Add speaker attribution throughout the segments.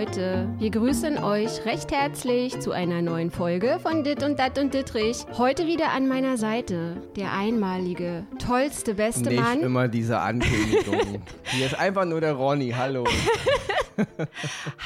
Speaker 1: Leute, wir grüßen euch recht herzlich zu einer neuen Folge von Dit und Dat und Dittrich. Heute wieder an meiner Seite der einmalige, tollste, beste
Speaker 2: Nicht
Speaker 1: Mann.
Speaker 2: immer diese Ankündigung. Hier ist einfach nur der Ronny. Hallo.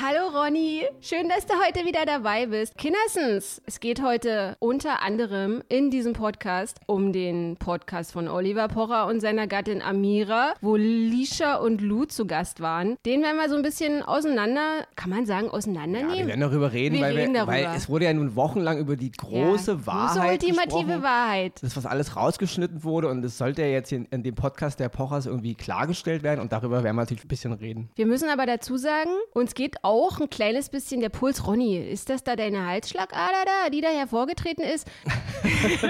Speaker 1: Hallo Ronny, schön, dass du heute wieder dabei bist. Kindersens, es geht heute unter anderem in diesem Podcast um den Podcast von Oliver Pocher und seiner Gattin Amira, wo Lisha und Lou zu Gast waren. Den werden wir so ein bisschen auseinander, kann man sagen,
Speaker 2: Ja, wir
Speaker 1: auseinandernehmen.
Speaker 2: werden darüber reden,
Speaker 1: Wir
Speaker 2: weil,
Speaker 1: reden
Speaker 2: wir,
Speaker 1: darüber.
Speaker 2: weil es wurde ja nun wochenlang über die große
Speaker 1: ja,
Speaker 2: Wahrheit
Speaker 1: Große ultimative
Speaker 2: gesprochen.
Speaker 1: Wahrheit.
Speaker 2: Das, was alles rausgeschnitten wurde und es sollte ja jetzt in, in dem Podcast der Pochers irgendwie klargestellt werden und darüber werden wir natürlich ein bisschen reden.
Speaker 1: Wir müssen aber dazu sagen, uns geht auch ein kleines bisschen der Puls. Ronny, ist das da deine Halsschlagader da, die da hervorgetreten ist?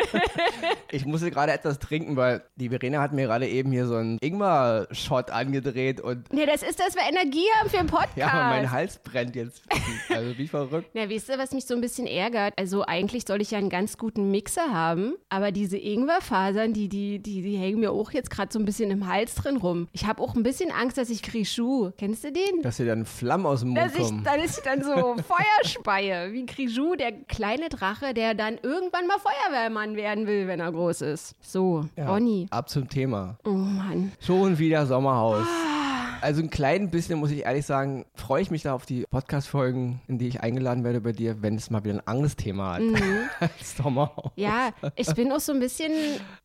Speaker 2: Ich musste gerade etwas trinken, weil die Verena hat mir gerade eben hier so einen Ingwer-Shot angedreht und
Speaker 1: Nee, das ist, dass wir Energie haben für den Podcast.
Speaker 2: ja, aber mein Hals brennt jetzt. Also wie verrückt.
Speaker 1: Na, weißt du, was mich so ein bisschen ärgert? Also eigentlich soll ich ja einen ganz guten Mixer haben, aber diese Ingwerfasern, die, die, die, die hängen mir auch jetzt gerade so ein bisschen im Hals drin rum. Ich habe auch ein bisschen Angst, dass ich Krischu, kennst du den?
Speaker 2: Dass dir dann Flammen aus dem Mund
Speaker 1: Dass ich,
Speaker 2: kommen.
Speaker 1: dann ist ich dann so Feuer speie, wie Krischu, der kleine Drache, der dann irgendwann mal Feuerwehrmann werden will, wenn er groß ist. So,
Speaker 2: Ja,
Speaker 1: Ronny.
Speaker 2: Ab zum Thema.
Speaker 1: Oh Mann.
Speaker 2: Schon wieder Sommerhaus.
Speaker 1: Ah.
Speaker 2: Also ein klein bisschen, muss ich ehrlich sagen, freue ich mich da auf die Podcast-Folgen, in die ich eingeladen werde bei dir, wenn es mal wieder ein anderes Thema hat als Sommerhaus.
Speaker 1: Mhm. Ja, ich bin auch so ein bisschen,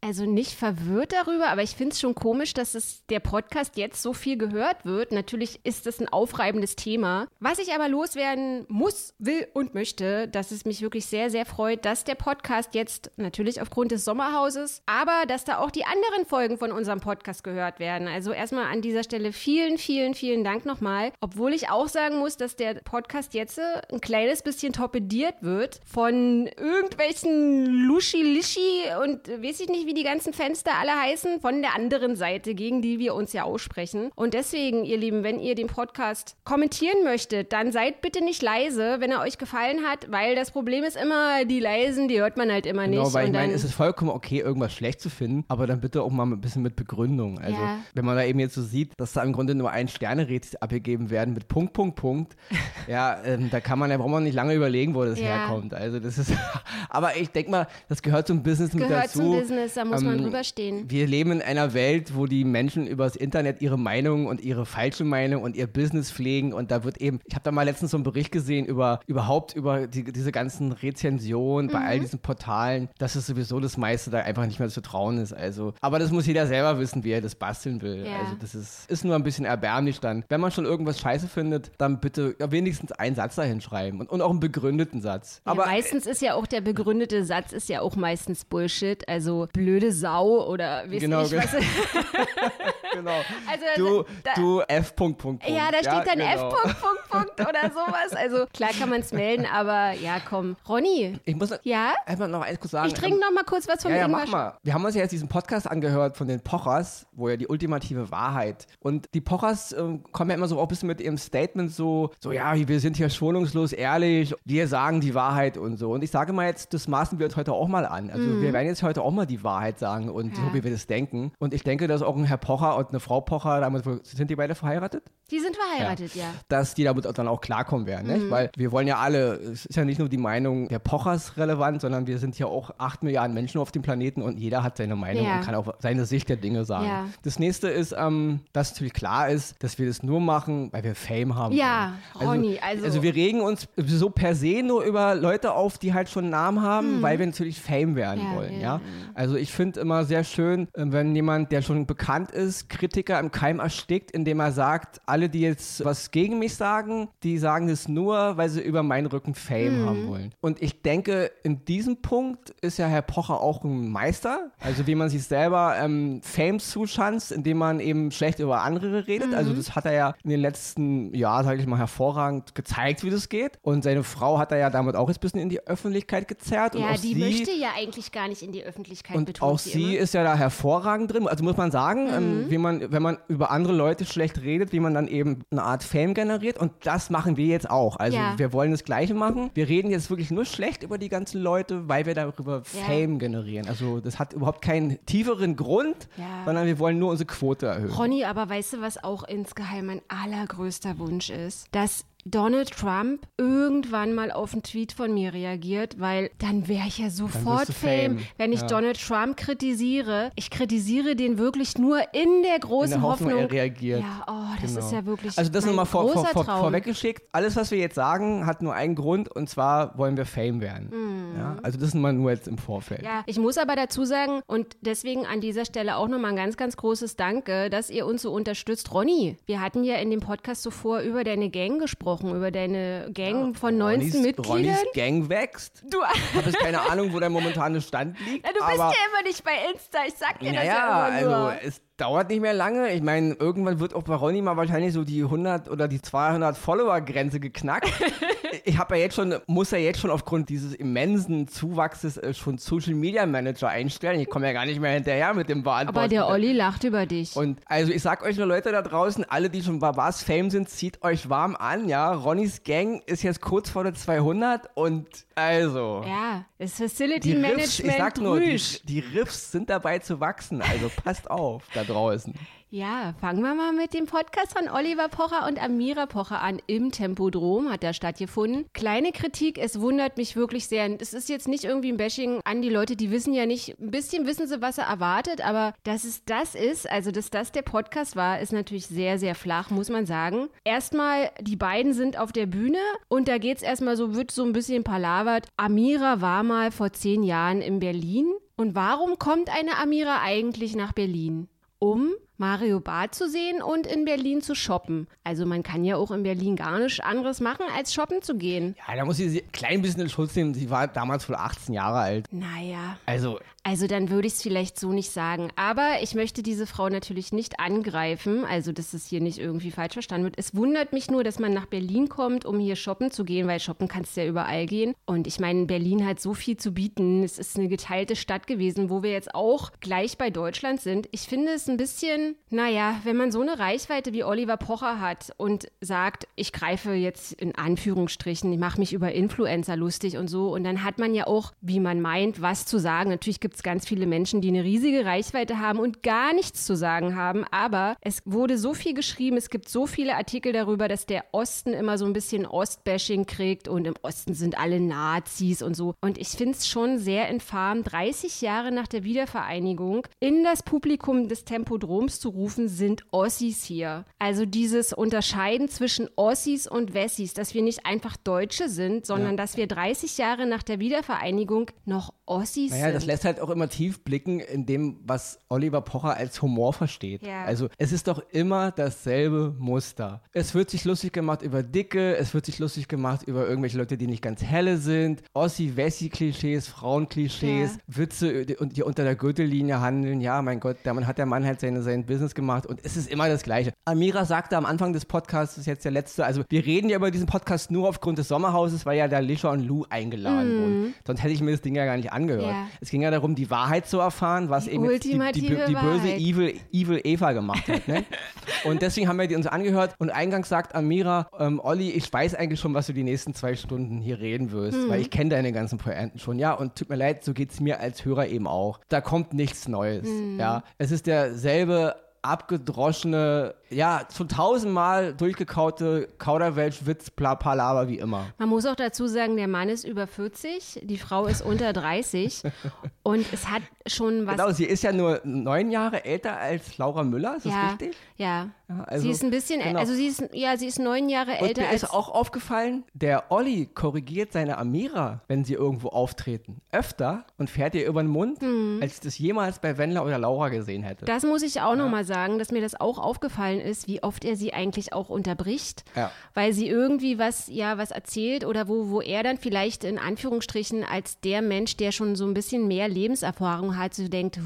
Speaker 1: also nicht verwirrt darüber, aber ich finde es schon komisch, dass es der Podcast jetzt so viel gehört wird. Natürlich ist das ein aufreibendes Thema. Was ich aber loswerden muss, will und möchte, dass es mich wirklich sehr, sehr freut, dass der Podcast jetzt natürlich aufgrund des Sommerhauses, aber dass da auch die anderen Folgen von unserem Podcast gehört werden. Also erstmal an dieser Stelle vielen, vielen, vielen Dank nochmal. Obwohl ich auch sagen muss, dass der Podcast jetzt äh, ein kleines bisschen torpediert wird von irgendwelchen Luschi-Lischi und weiß ich nicht, wie die ganzen Fenster alle heißen, von der anderen Seite, gegen die wir uns ja aussprechen. Und deswegen, ihr Lieben, wenn ihr den Podcast kommentieren möchtet, dann seid bitte nicht leise, wenn er euch gefallen hat, weil das Problem ist immer, die Leisen, die hört man halt immer nicht.
Speaker 2: Genau, weil ich meine, es ist vollkommen okay, irgendwas schlecht zu finden, aber dann bitte auch mal ein bisschen mit Begründung. Also,
Speaker 1: Ja.
Speaker 2: wenn man da eben jetzt so sieht, dass da im Grunde nur ein Sterne-Rätsel abgegeben werden mit Punkt, Punkt, Punkt, ja, ähm, da kann man, da braucht man nicht lange überlegen, wo das
Speaker 1: Ja.
Speaker 2: herkommt. Also, das ist, aber ich denke mal, das gehört zum Business mit
Speaker 1: gehört
Speaker 2: dazu.
Speaker 1: zum Business, da muss man
Speaker 2: Ähm,
Speaker 1: drüber stehen.
Speaker 2: Wir leben in einer Welt, wo die Menschen übers Internet ihre Meinung und ihre falsche Meinung und ihr Business pflegen und da wird eben, ich habe da mal letztens so einen Bericht gesehen über überhaupt über die, diese ganzen Rezensionen bei
Speaker 1: Mhm.
Speaker 2: all diesen Portalen, dass es sowieso das meiste da einfach nicht mehr zu trauen ist. Also, aber das muss jeder selber wissen, wie er das basteln will.
Speaker 1: Ja.
Speaker 2: Also das ist, ist nur ein bisschen erbärmlich dann. Wenn man schon irgendwas scheiße findet, dann bitte wenigstens einen Satz dahin schreiben und, und auch einen begründeten Satz.
Speaker 1: Ja,
Speaker 2: Aber
Speaker 1: meistens ist ja auch der begründete Satz ist ja auch meistens Bullshit, also blöde Sau oder weiß
Speaker 2: Genau,
Speaker 1: ich
Speaker 2: genau.
Speaker 1: was.
Speaker 2: genau.
Speaker 1: Also
Speaker 2: Du,
Speaker 1: da,
Speaker 2: du F. Punkt, Punkt, Punkt.
Speaker 1: ja, da steht dann
Speaker 2: genau.
Speaker 1: F. Punkt, Punkt, Punkt oder sowas. Also klar kann man es melden, aber ja, komm. Ronny,
Speaker 2: Ich muss
Speaker 1: ja?
Speaker 2: einfach noch eins kurz sagen.
Speaker 1: Ich trinke noch mal kurz was vom
Speaker 2: Ja, ja, mach mal. Wir haben uns ja jetzt diesen Podcast angehört von den Pochers, wo ja die ultimative Wahrheit. Und die Pochers ähm, kommen ja immer so auch ein bisschen mit ihrem Statement so, so ja, wir sind hier schonungslos ehrlich, wir sagen die Wahrheit und so. Und ich sage mal jetzt, das maßen wir jetzt heute auch mal an. Also wir werden jetzt heute auch mal die Wahrheit sagen und
Speaker 1: Ja.
Speaker 2: so, wie wir das denken. Und ich denke, dass auch ein Herr Pocher und eine Frau Pocher, damit sind die beide verheiratet?
Speaker 1: Die sind verheiratet, ja.
Speaker 2: dass die damit dann auch klarkommen werden,
Speaker 1: Mhm.
Speaker 2: Weil wir wollen ja alle, es ist ja nicht nur die Meinung der Pochers relevant, sondern wir sind ja auch acht Milliarden Menschen auf dem Planeten und jeder hat seine Meinung
Speaker 1: Ja.
Speaker 2: und kann auch seine Sicht der Dinge sagen.
Speaker 1: Ja.
Speaker 2: Das nächste ist, ähm, dass natürlich klar ist, dass wir das nur machen, weil wir Fame haben.
Speaker 1: Ja,
Speaker 2: wollen.
Speaker 1: Ronny, also-
Speaker 2: Also wir regen uns so per se nur über Leute auf, die halt schon einen Namen haben, weil wir natürlich Fame werden
Speaker 1: Mhm. Ja,
Speaker 2: wollen,
Speaker 1: ja,
Speaker 2: ja. Also ich finde immer sehr schön, äh, wenn jemand, der schon bekannt ist, Kritiker im Keim erstickt, indem er sagt, alle, die jetzt was gegen mich sagen, die sagen es nur, weil sie über meinen Rücken Fame haben wollen. Und ich denke, in diesem Punkt ist ja Herr Pocher auch ein Meister. Also wie man sich selber ähm, Fame zuschanzt, indem man eben schlecht über andere redet. Also das hat er ja in den letzten Jahren, sage ich mal, hervorragend gezeigt, wie das geht. Und seine Frau hat er ja damit auch jetzt ein bisschen in die Öffentlichkeit gezerrt.
Speaker 1: Ja, die möchte ja eigentlich gar nicht in die Öffentlichkeit
Speaker 2: und auch
Speaker 1: sie immer.
Speaker 2: ist ja da hervorragend drin. Also muss man sagen, ähm, wie man, wenn man über andere Leute schlecht redet, wie man dann eben eine Art Fame generiert. Und das machen wir jetzt auch. Also
Speaker 1: Ja.
Speaker 2: wir wollen das Gleiche machen. Wir reden jetzt wirklich nur schlecht über die ganzen Leute, weil wir darüber
Speaker 1: Ja.
Speaker 2: Fame generieren. Also das hat überhaupt keinen tieferen Grund,
Speaker 1: Ja.
Speaker 2: sondern wir wollen nur unsere Quote erhöhen.
Speaker 1: Ronny, aber weißt du, was auch insgeheim mein allergrößter Wunsch ist? Dass Donald Trump irgendwann mal auf einen Tweet von mir reagiert, weil dann wäre ich ja sofort Fame,
Speaker 2: Fame.
Speaker 1: wenn ich
Speaker 2: Ja.
Speaker 1: Donald Trump kritisiere. Ich kritisiere den wirklich nur in der
Speaker 2: In
Speaker 1: großen
Speaker 2: der Hoffnung,
Speaker 1: Hoffnung.
Speaker 2: er reagiert.
Speaker 1: Ja, oh, das
Speaker 2: Genau.
Speaker 1: ist ja wirklich
Speaker 2: Also das nochmal vor, vor, vor, vorweggeschickt. Alles, was wir jetzt sagen, hat nur einen Grund und zwar wollen wir Fame werden. Ja, also das mal nur jetzt im Vorfeld.
Speaker 1: Ja, ich muss aber dazu sagen und deswegen an dieser Stelle auch nochmal ein ganz, ganz großes Danke, dass ihr uns so unterstützt. Ronny, wir hatten ja in dem Podcast zuvor über deine Gang gesprochen, über deine Gang von 19
Speaker 2: Ronnys,
Speaker 1: Mitgliedern.
Speaker 2: Ronnys Gang wächst.
Speaker 1: Du,
Speaker 2: Ich habe jetzt keine Ahnung, wo der momentane Stand liegt.
Speaker 1: du bist ja immer nicht bei Insta, ich sag dir das
Speaker 2: Naja,
Speaker 1: ja immer nur.
Speaker 2: also es dauert nicht mehr lange. Ich meine, irgendwann wird auch bei Ronny mal wahrscheinlich so die 100 oder die 200 Follower-Grenze geknackt. ich habe ja jetzt schon, muss ja jetzt schon aufgrund dieses immensen Zuwachses äh, schon Social Media Manager einstellen. Ich komme ja gar nicht mehr hinterher mit dem Beantworten.
Speaker 1: aber der Olli lacht über dich.
Speaker 2: Und also ich sag euch nur Leute da draußen, alle, die schon bei Was Fame sind, zieht euch warm an, ja. Ronnys Gang ist jetzt kurz vor der 200 und also.
Speaker 1: ja, das Facility
Speaker 2: Die Riffs,
Speaker 1: Management
Speaker 2: ich sag nur, die, die Riffs sind dabei zu wachsen, also passt auf da draußen.
Speaker 1: Ja, fangen wir mal mit dem Podcast von Oliver Pocher und Amira Pocher an. Im Tempodrom hat da stattgefunden. Kleine Kritik, es wundert mich wirklich sehr. Es ist jetzt nicht irgendwie ein Bashing an die Leute, die wissen ja nicht, ein bisschen wissen sie, was er erwartet, aber dass es das ist, also dass das der Podcast war, ist natürlich sehr, sehr flach, muss man sagen. Erstmal, die beiden sind auf der Bühne und da geht's erstmal so, wird so ein bisschen palavert. Amira war mal vor zehn Jahren in Berlin. Und warum kommt eine Amira eigentlich nach Berlin? Um Mario Barth zu sehen und in Berlin zu shoppen. Also man kann ja auch in Berlin gar nichts anderes machen, als shoppen zu gehen.
Speaker 2: Ja, da muss ich sie ein klein bisschen in Schutz nehmen. Sie war damals wohl 18 Jahre alt.
Speaker 1: Naja,
Speaker 2: Also,
Speaker 1: also dann würde ich es vielleicht so nicht sagen. Aber ich möchte diese Frau natürlich nicht angreifen, also dass es hier nicht irgendwie falsch verstanden wird. Es wundert mich nur, dass man nach Berlin kommt, um hier shoppen zu gehen, weil shoppen kannst du ja überall gehen. Und ich meine, Berlin hat so viel zu bieten. Es ist eine geteilte Stadt gewesen, wo wir jetzt auch gleich bei Deutschland sind. Ich finde es ein bisschen, naja, wenn man so eine Reichweite wie Oliver Pocher hat und sagt, ich greife jetzt in Anführungsstrichen, ich mache mich über Influencer lustig und so. Und dann hat man ja auch, wie man meint, was zu sagen. Natürlich gibt es ganz viele Menschen, die eine riesige Reichweite haben und gar nichts zu sagen haben. Aber es wurde so viel geschrieben, es gibt so viele Artikel darüber, dass der Osten immer so ein bisschen Ostbashing kriegt und im Osten sind alle Nazis und so. Und ich finde es schon sehr infam, 30 Jahre nach der Wiedervereinigung in das Publikum des Tempodroms zu rufen, sind Ossis hier. Also dieses Unterscheiden zwischen Ossis und Wessis, dass wir nicht einfach Deutsche sind, sondern dass wir 30 Jahre nach der Wiedervereinigung noch Ossis
Speaker 2: naja,
Speaker 1: sind.
Speaker 2: das lässt halt auch immer tief blicken in dem, was Oliver Pocher als Humor versteht.
Speaker 1: Ja.
Speaker 2: Also, es ist doch immer dasselbe Muster. Es wird sich lustig gemacht über Dicke, es wird sich lustig gemacht über irgendwelche Leute, die nicht ganz helle sind, Ossi-Wessi-Klischees, Frauenklischees,
Speaker 1: Ja.
Speaker 2: Witze, die, die unter der Gürtellinie handeln. Ja, mein Gott, damit hat der Mann halt seine, sein Business gemacht und es ist immer das Gleiche. Amira sagte am Anfang des Podcasts, das ist jetzt der letzte, also wir reden ja über diesen Podcast nur aufgrund des Sommerhauses, weil ja da Lisha und Lou eingeladen wurden. Sonst hätte ich mir das Ding ja gar nicht angehört.
Speaker 1: Ja.
Speaker 2: Es ging ja darum, die Wahrheit zu erfahren, was
Speaker 1: Die
Speaker 2: eben die, die, die böse. Evil, Evil Eva gemacht hat. Ne? und deswegen haben wir die uns angehört und eingangs sagt Amira, ähm, Olli, ich weiß eigentlich schon, was du die nächsten zwei Stunden hier reden wirst,
Speaker 1: Hm.
Speaker 2: weil ich kenne deine ganzen Pointen schon. Ja, und tut mir leid, so geht es mir als Hörer eben auch. Da kommt nichts Neues.
Speaker 1: Hm.
Speaker 2: Ja, es ist derselbe abgedroschene, ja, schon tausendmal durchgekaute Kauderwelsch-Witz, bla, Palaver wie immer.
Speaker 1: Man muss auch dazu sagen, der Mann ist über 40, die Frau ist unter 30 und es hat schon was.
Speaker 2: Genau, sie ist ja nur neun Jahre älter als Laura Müller, ist das
Speaker 1: ja,
Speaker 2: richtig?
Speaker 1: ja.
Speaker 2: Ja, also,
Speaker 1: sie ist ein bisschen,
Speaker 2: genau.
Speaker 1: also sie ist, ja, sie ist neun Jahre
Speaker 2: Und
Speaker 1: älter
Speaker 2: mir
Speaker 1: als.
Speaker 2: ist auch aufgefallen, der Olli korrigiert seine Amira, wenn sie irgendwo auftreten, öfter und fährt ihr über den Mund,
Speaker 1: Hm.
Speaker 2: als ich das jemals bei Wendler oder Laura gesehen hätte.
Speaker 1: das muss ich auch noch mal sagen, dass mir das auch aufgefallen ist, wie oft er sie eigentlich auch unterbricht,
Speaker 2: Ja.
Speaker 1: weil sie irgendwie was, ja, was erzählt oder wo, wo er dann vielleicht in Anführungsstrichen als der Mensch, der schon so ein bisschen mehr Lebenserfahrung hat, so denkt,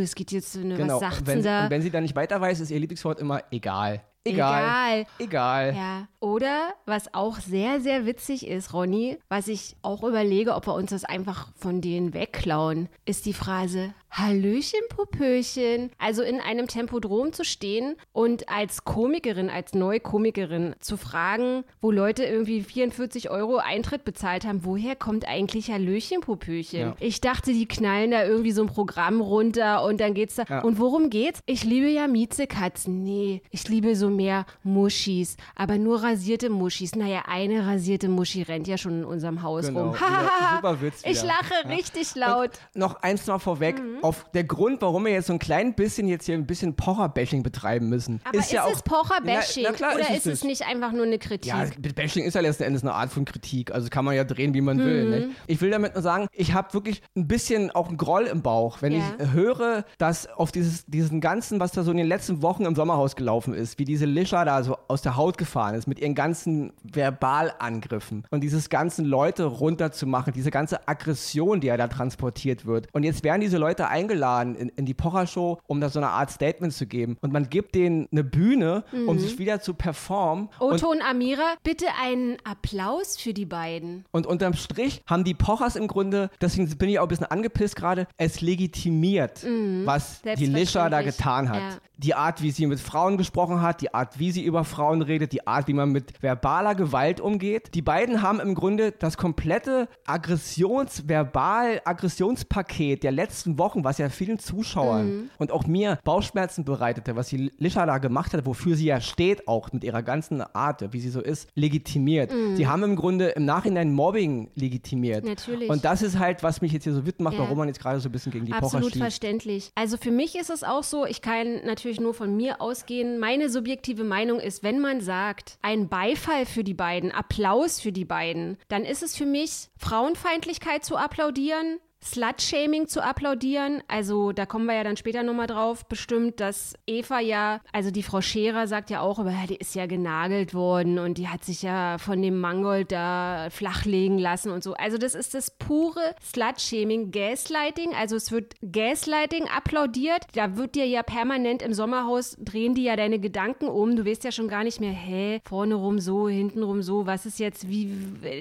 Speaker 1: es geht jetzt, ne,
Speaker 2: genau.
Speaker 1: was sagt
Speaker 2: und wenn,
Speaker 1: sie da?
Speaker 2: und wenn sie dann nicht weiter weiß, ist ihr Lieblingswort immer egal. Egal.
Speaker 1: Egal.
Speaker 2: Egal.
Speaker 1: Ja. Oder was auch sehr, sehr witzig ist, Ronny, was ich auch überlege, ob wir uns das einfach von denen wegklauen, ist die Phrase Hallöchen, Popöchen. Also in einem Tempodrom zu stehen und als Komikerin, als neue Komikerin zu fragen, wo Leute irgendwie 44 Euro Eintritt bezahlt haben, woher kommt eigentlich Hallöchen, Popöchen?
Speaker 2: Ja.
Speaker 1: Ich dachte, die knallen da irgendwie so ein Programm runter und dann geht's da.
Speaker 2: Ja.
Speaker 1: Und worum geht's? Ich liebe ja Miezekatzen. Nee, ich liebe so mehr Muschis, aber nur rasierte Muschis. Naja, eine rasierte Muschi rennt ja schon in unserem Haus
Speaker 2: Genau,
Speaker 1: rum.
Speaker 2: wieder- super Witz
Speaker 1: ich
Speaker 2: wieder.
Speaker 1: lache
Speaker 2: Ja.
Speaker 1: richtig laut.
Speaker 2: Noch eins noch vorweg.
Speaker 1: Mhm.
Speaker 2: Auf der Grund, warum wir jetzt so ein klein bisschen jetzt hier ein bisschen Pocher-Bashing betreiben müssen.
Speaker 1: Aber ist,
Speaker 2: ja auch,
Speaker 1: es Pocher-Bashing oder
Speaker 2: ist
Speaker 1: ist
Speaker 2: es
Speaker 1: nicht einfach nur eine Kritik?
Speaker 2: Ja, Bashing ist ja letzten Endes eine Art von Kritik. Also kann man ja drehen, wie man will.
Speaker 1: Mhm.
Speaker 2: Nicht? Ich will damit nur sagen, ich habe wirklich ein bisschen auch einen Groll im Bauch, wenn
Speaker 1: Ja.
Speaker 2: ich höre, dass auf dieses, diesen ganzen, was da so in den letzten Wochen im Sommerhaus gelaufen ist, wie diese Lischa da so aus der Haut gefahren ist, mit ihren ganzen Verbalangriffen und dieses ganzen Leute runterzumachen, diese ganze Aggression, die ja da transportiert wird. Und jetzt werden diese Leute eingeladen in, in die Pocher-Show, um da so eine Art Statement zu geben. Und man gibt denen eine Bühne, um sich wieder zu performen. Und
Speaker 1: Otto und Amira, bitte einen Applaus für die beiden.
Speaker 2: Und unterm Strich haben die Pochers im Grunde, deswegen bin ich auch ein bisschen angepisst gerade, es legitimiert, was die Lischa da
Speaker 1: Mhm.
Speaker 2: Getan hat.
Speaker 1: Ja.
Speaker 2: Die Art, wie sie mit Frauen gesprochen hat, die Art, wie sie über Frauen redet, die Art, wie man mit verbaler Gewalt umgeht. Die beiden haben im Grunde das komplette Aggressions-, verbal Aggressionspaket der letzten Wochen, was ja vielen Zuschauern
Speaker 1: Mhm.
Speaker 2: und auch mir Bauchschmerzen bereitete, was die Lischa da gemacht hat, wofür sie ja steht, auch mit ihrer ganzen Art, wie sie so ist, legitimiert. Sie haben im Grunde im Nachhinein Mobbing legitimiert.
Speaker 1: Mhm. Natürlich.
Speaker 2: Und das ist halt, was mich jetzt hier so wütend macht,
Speaker 1: Ja.
Speaker 2: warum man jetzt gerade so ein bisschen gegen die Pocher
Speaker 1: Absolut verständlich. Also für mich ist es auch so, ich kann natürlich nur von mir ausgehen. Meine subjektive Meinung ist, wenn man sagt, ein Beifall für die beiden, Applaus für die beiden, dann ist es für mich Frauenfeindlichkeit zu applaudieren. Slut-Shaming zu applaudieren. Also da kommen wir ja dann später nochmal drauf, bestimmt, dass Eva ja, also die Frau Scherer sagt ja auch, aber ja, die ist ja genagelt worden und die hat sich ja von dem Mangold da flachlegen lassen und so. Also das ist das pure Slut-Shaming, Gaslighting. Also es wird Gaslighting applaudiert. Da wird dir ja permanent im Sommerhaus, drehen die ja deine Gedanken um. Du weißt ja schon gar nicht mehr, hä, vorne rum so, hinten rum so, was ist jetzt, wie,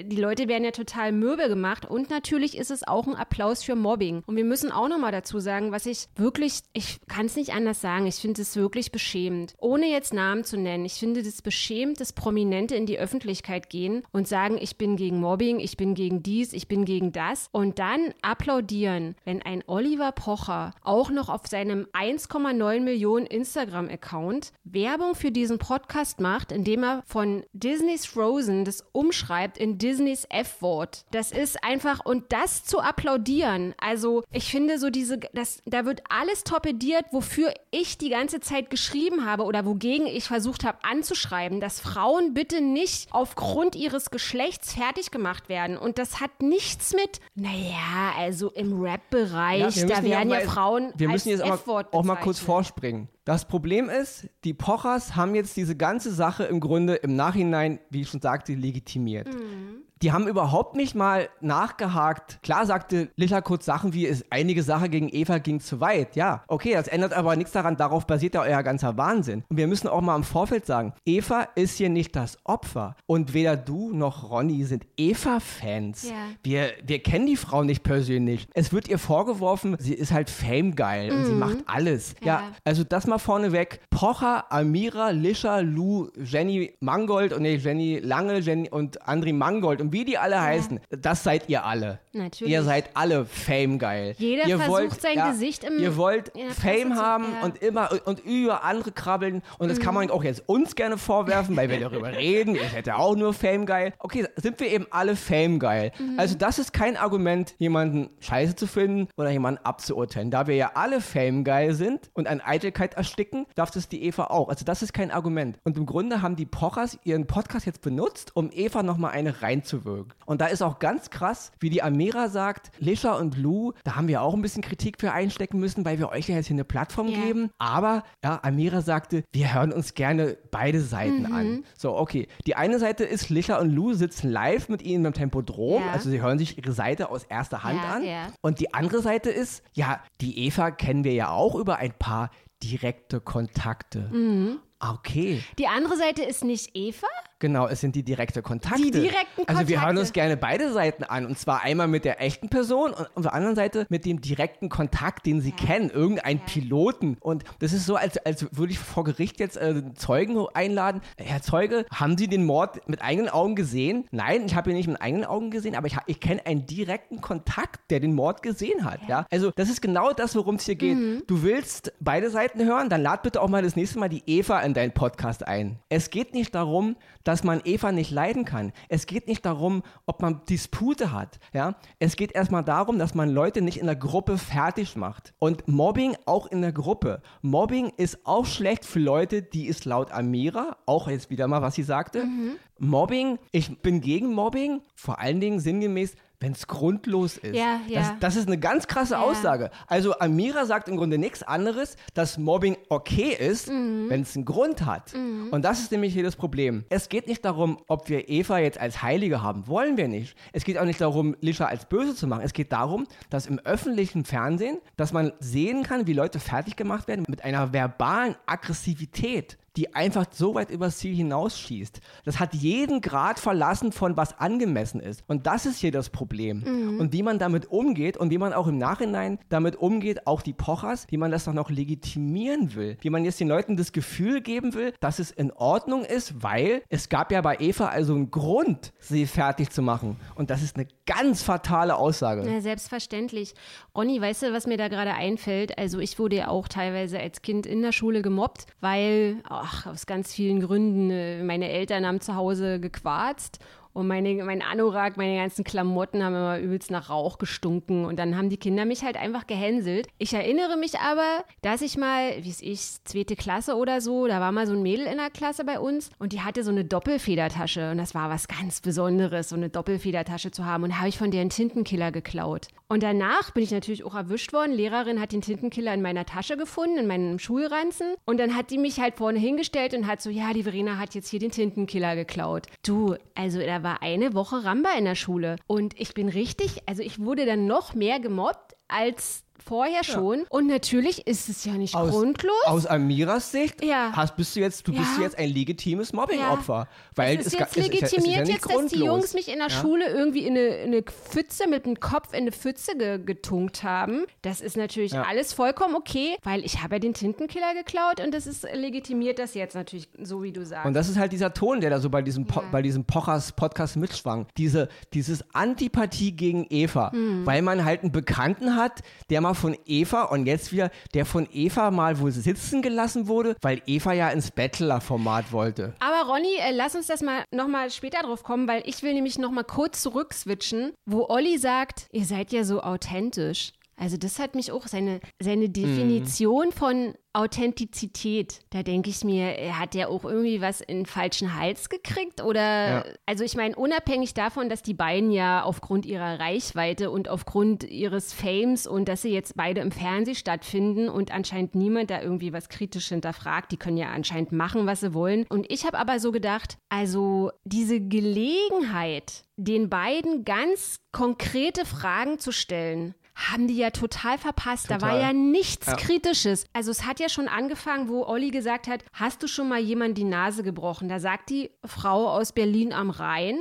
Speaker 1: die Leute werden ja total mürbe gemacht. Und natürlich ist es auch ein Applaus für Mobbing. Und wir müssen auch nochmal dazu sagen, was ich wirklich, ich kann es nicht anders sagen, ich finde es wirklich beschämend. Ohne jetzt Namen zu nennen, ich finde es beschämend, dass Prominente in die Öffentlichkeit gehen und sagen, ich bin gegen Mobbing, ich bin gegen dies, ich bin gegen das und dann applaudieren, wenn ein Oliver Pocher auch noch auf seinem 1,9 Millionen Instagram-Account Werbung für diesen Podcast macht, indem er von Disneys Frozen das umschreibt in Disneys F-Wort. Das ist einfach, und das zu applaudieren, also ich finde so diese, das, da wird alles torpediert, wofür ich die ganze Zeit geschrieben habe oder wogegen ich versucht habe anzuschreiben, dass Frauen bitte nicht aufgrund ihres Geschlechts fertig gemacht werden. Und das hat nichts mit, naja, also im Rap-Bereich,
Speaker 2: Ja,
Speaker 1: da werden ja,
Speaker 2: mal-
Speaker 1: Frauen
Speaker 2: Wir
Speaker 1: als
Speaker 2: müssen jetzt auch mal, auch mal kurz vorspringen. Das Problem ist, die Pochers haben jetzt diese ganze Sache im Grunde im Nachhinein, wie ich schon sagte, legitimiert.
Speaker 1: Mhm.
Speaker 2: Die haben überhaupt nicht mal nachgehakt. Klar sagte Licha kurz Sachen wie, ist einige Sache gegen Eva ging zu weit. Ja, okay, das ändert aber nichts daran. Darauf basiert ja euer ganzer Wahnsinn. Und wir müssen auch mal im Vorfeld sagen, Eva ist hier nicht das Opfer. Und weder du noch Ronny sind Eva-Fans.
Speaker 1: Ja.
Speaker 2: Wir, wir kennen die Frau nicht persönlich. Es wird ihr vorgeworfen, sie ist halt famegeil und sie macht alles. Ja.
Speaker 1: Ja.
Speaker 2: also das mal vorneweg. Pocher, Amira, Lischa, Lou, Jenny Mangold und nee, Jenny Lange, Jenny und Andri Mangold und wie die alle heißen, das seid ihr alle.
Speaker 1: Natürlich.
Speaker 2: Ihr seid alle famegeil.
Speaker 1: Jeder
Speaker 2: ihr
Speaker 1: versucht, sein Gesicht im-
Speaker 2: Ihr wollt Fame
Speaker 1: zu-
Speaker 2: haben
Speaker 1: ja. Mhm.
Speaker 2: und immer und über andere krabbeln und das kann man auch jetzt uns gerne vorwerfen, weil wir darüber reden. Ihr seid ja auch nur famegeil. Okay, sind wir eben alle famegeil.
Speaker 1: Mhm.
Speaker 2: Also das ist kein Argument, jemanden scheiße zu finden oder jemanden abzuurteilen. Da wir ja alle famegeil sind und an Eitelkeit ersticken, darf das die Eva auch. Also das ist kein Argument. Und im Grunde haben die Pochers ihren Podcast jetzt benutzt, um Eva nochmal eine reinzuwirken. Und da ist auch ganz krass, wie die Amira sagt, Lisha und Lou, da haben wir auch ein bisschen Kritik für einstecken müssen, weil wir euch ja jetzt hier eine Plattform
Speaker 1: Ja.
Speaker 2: geben. Aber ja, Amira sagte, wir hören uns gerne beide Seiten
Speaker 1: Mhm.
Speaker 2: an. So, okay. Die eine Seite ist, Lisha und Lou sitzen live mit ihnen beim Tempodrom.
Speaker 1: Ja.
Speaker 2: Also sie hören sich ihre Seite aus erster Hand
Speaker 1: Ja,
Speaker 2: an. Und die andere Seite ist, ja, die Eva kennen wir ja auch über ein paar direkte Kontakte.
Speaker 1: Mhm.
Speaker 2: Okay.
Speaker 1: Die andere Seite ist nicht Eva?
Speaker 2: Genau, es sind die direkte Kontakte.
Speaker 1: Die direkten
Speaker 2: Also wir hören
Speaker 1: Kontakte.
Speaker 2: uns gerne beide Seiten an. Und zwar einmal mit der echten Person und auf der anderen Seite mit dem direkten Kontakt, den sie kennen. Irgendein Piloten. Und das ist so, als, als würde ich vor Gericht jetzt äh, Zeugen einladen. Herr Zeuge, haben Sie den Mord mit eigenen Augen gesehen? Nein, ich habe ihn nicht mit eigenen Augen gesehen, aber ich, ich kenne einen direkten Kontakt, der den Mord gesehen hat. Ja. Also das ist genau das, worum es hier geht.
Speaker 1: Mhm.
Speaker 2: Du willst beide Seiten hören, dann lad bitte auch mal das nächste Mal die Eva in deinen Podcast ein. Es geht nicht darum, dass man Eva nicht leiden kann. Es geht nicht darum, ob man Dispute hat. Ja? Es geht erstmal darum, dass man Leute nicht in der Gruppe fertig macht. Und Mobbing auch in der Gruppe. Mobbing ist auch schlecht für Leute, die ist laut Amira, auch jetzt wieder mal, was sie sagte. Mobbing, ich bin gegen Mobbing, vor allen Dingen sinngemäß, wenn es grundlos ist.
Speaker 1: Ja, ja.
Speaker 2: Das, das ist eine ganz krasse Aussage. Also Amira sagt im Grunde nichts anderes, dass Mobbing okay ist,
Speaker 1: Mhm.
Speaker 2: wenn es einen Grund hat. Und das ist nämlich hier das Problem. Es geht nicht darum, ob wir Eva jetzt als Heilige haben. Wollen wir nicht. Es geht auch nicht darum, Lisha als böse zu machen. Es geht darum, dass im öffentlichen Fernsehen, dass man sehen kann, wie Leute fertig gemacht werden mit einer verbalen Aggressivität die einfach so weit übers Ziel hinausschießt. Das hat jeden Grad verlassen von was angemessen ist. Und das ist hier das Problem. Und wie man damit umgeht und wie man auch im Nachhinein damit umgeht, auch die Pochers, wie man das doch noch legitimieren will. Wie man jetzt den Leuten das Gefühl geben will, dass es in Ordnung ist, weil es gab ja bei Eva also einen Grund, sie fertig zu machen. Und das ist eine ganz fatale Aussage.
Speaker 1: Na, selbstverständlich. Ronny, weißt du, was mir da gerade einfällt? Also ich wurde ja auch teilweise als Kind in der Schule gemobbt, weil, ach, aus ganz vielen Gründen, äh, meine Eltern haben zu Hause gequarzt und meine, mein Anorak, meine ganzen Klamotten haben immer übelst nach Rauch gestunken. Und dann haben die Kinder mich halt einfach gehänselt. Ich erinnere mich aber, dass ich mal, wie es ich, zweite Klasse oder so, da war mal so ein Mädel in der Klasse bei uns und die hatte so eine Doppelfedertasche. Und das war was ganz Besonderes, so eine Doppelfedertasche zu haben. Und habe ich von der einen Tintenkiller geklaut. Und danach bin ich natürlich auch erwischt worden. Lehrerin hat den Tintenkiller in meiner Tasche gefunden, in meinem Schulranzen. Und dann hat die mich halt vorne hingestellt und hat so, ja, die Verena hat jetzt hier den Tintenkiller geklaut. Du, also da war eine Woche Ramba in der Schule. Und ich bin richtig, also ich wurde dann noch mehr gemobbt als vorher schon. Und natürlich ist es ja nicht grundlos.
Speaker 2: Aus Amiras Sicht
Speaker 1: Ja.
Speaker 2: hast, bist du jetzt, du bist
Speaker 1: Ja.
Speaker 2: jetzt ein legitimes Mobbingopfer. Weil
Speaker 1: es ist jetzt
Speaker 2: es ist ja- ist
Speaker 1: legitimiert jetzt, dass die. Jungs mich in der Schule irgendwie in eine, in eine Pfütze mit dem Kopf in eine Pfütze ge getunkt haben. Das ist natürlich alles vollkommen okay, weil ich habe ja den Tintenkiller geklaut und das ist legitimiert das jetzt natürlich so, wie du sagst.
Speaker 2: Und das ist halt dieser Ton, der da so bei diesem, po bei diesem Pochers Podcast mitschwang. Diese, dieses Antipathie gegen Eva.
Speaker 1: Hm.
Speaker 2: Weil man halt einen Bekannten hat, der mal von Eva und jetzt wieder, der von Eva mal wohl sitzen gelassen wurde, weil Eva ja ins Bachelor-Format wollte.
Speaker 1: Aber Ronny, äh, lass uns das mal nochmal später drauf kommen, weil ich will nämlich nochmal kurz zurückswitchen, wo Olli sagt, ihr seid ja so authentisch. Also das hat mich auch seine, seine Definition von Authentizität. Da denke ich mir, er hat ja auch irgendwie was in den falschen Hals gekriegt oder
Speaker 2: Ja.
Speaker 1: also ich meine unabhängig davon, dass die beiden ja aufgrund ihrer Reichweite und aufgrund ihres Fames und dass sie jetzt beide im Fernsehen stattfinden und anscheinend niemand da irgendwie was kritisch hinterfragt, die können ja anscheinend machen, was sie wollen. Und ich habe aber so gedacht, also diese Gelegenheit, den beiden ganz konkrete Fragen zu stellen, haben die ja total verpasst. Da war
Speaker 2: Total.
Speaker 1: ja nichts
Speaker 2: Ja.
Speaker 1: Kritisches. Also es hat ja schon angefangen, wo Olli gesagt hat, hast du schon mal jemand die Nase gebrochen? Da sagt die Frau aus Berlin am Rhein,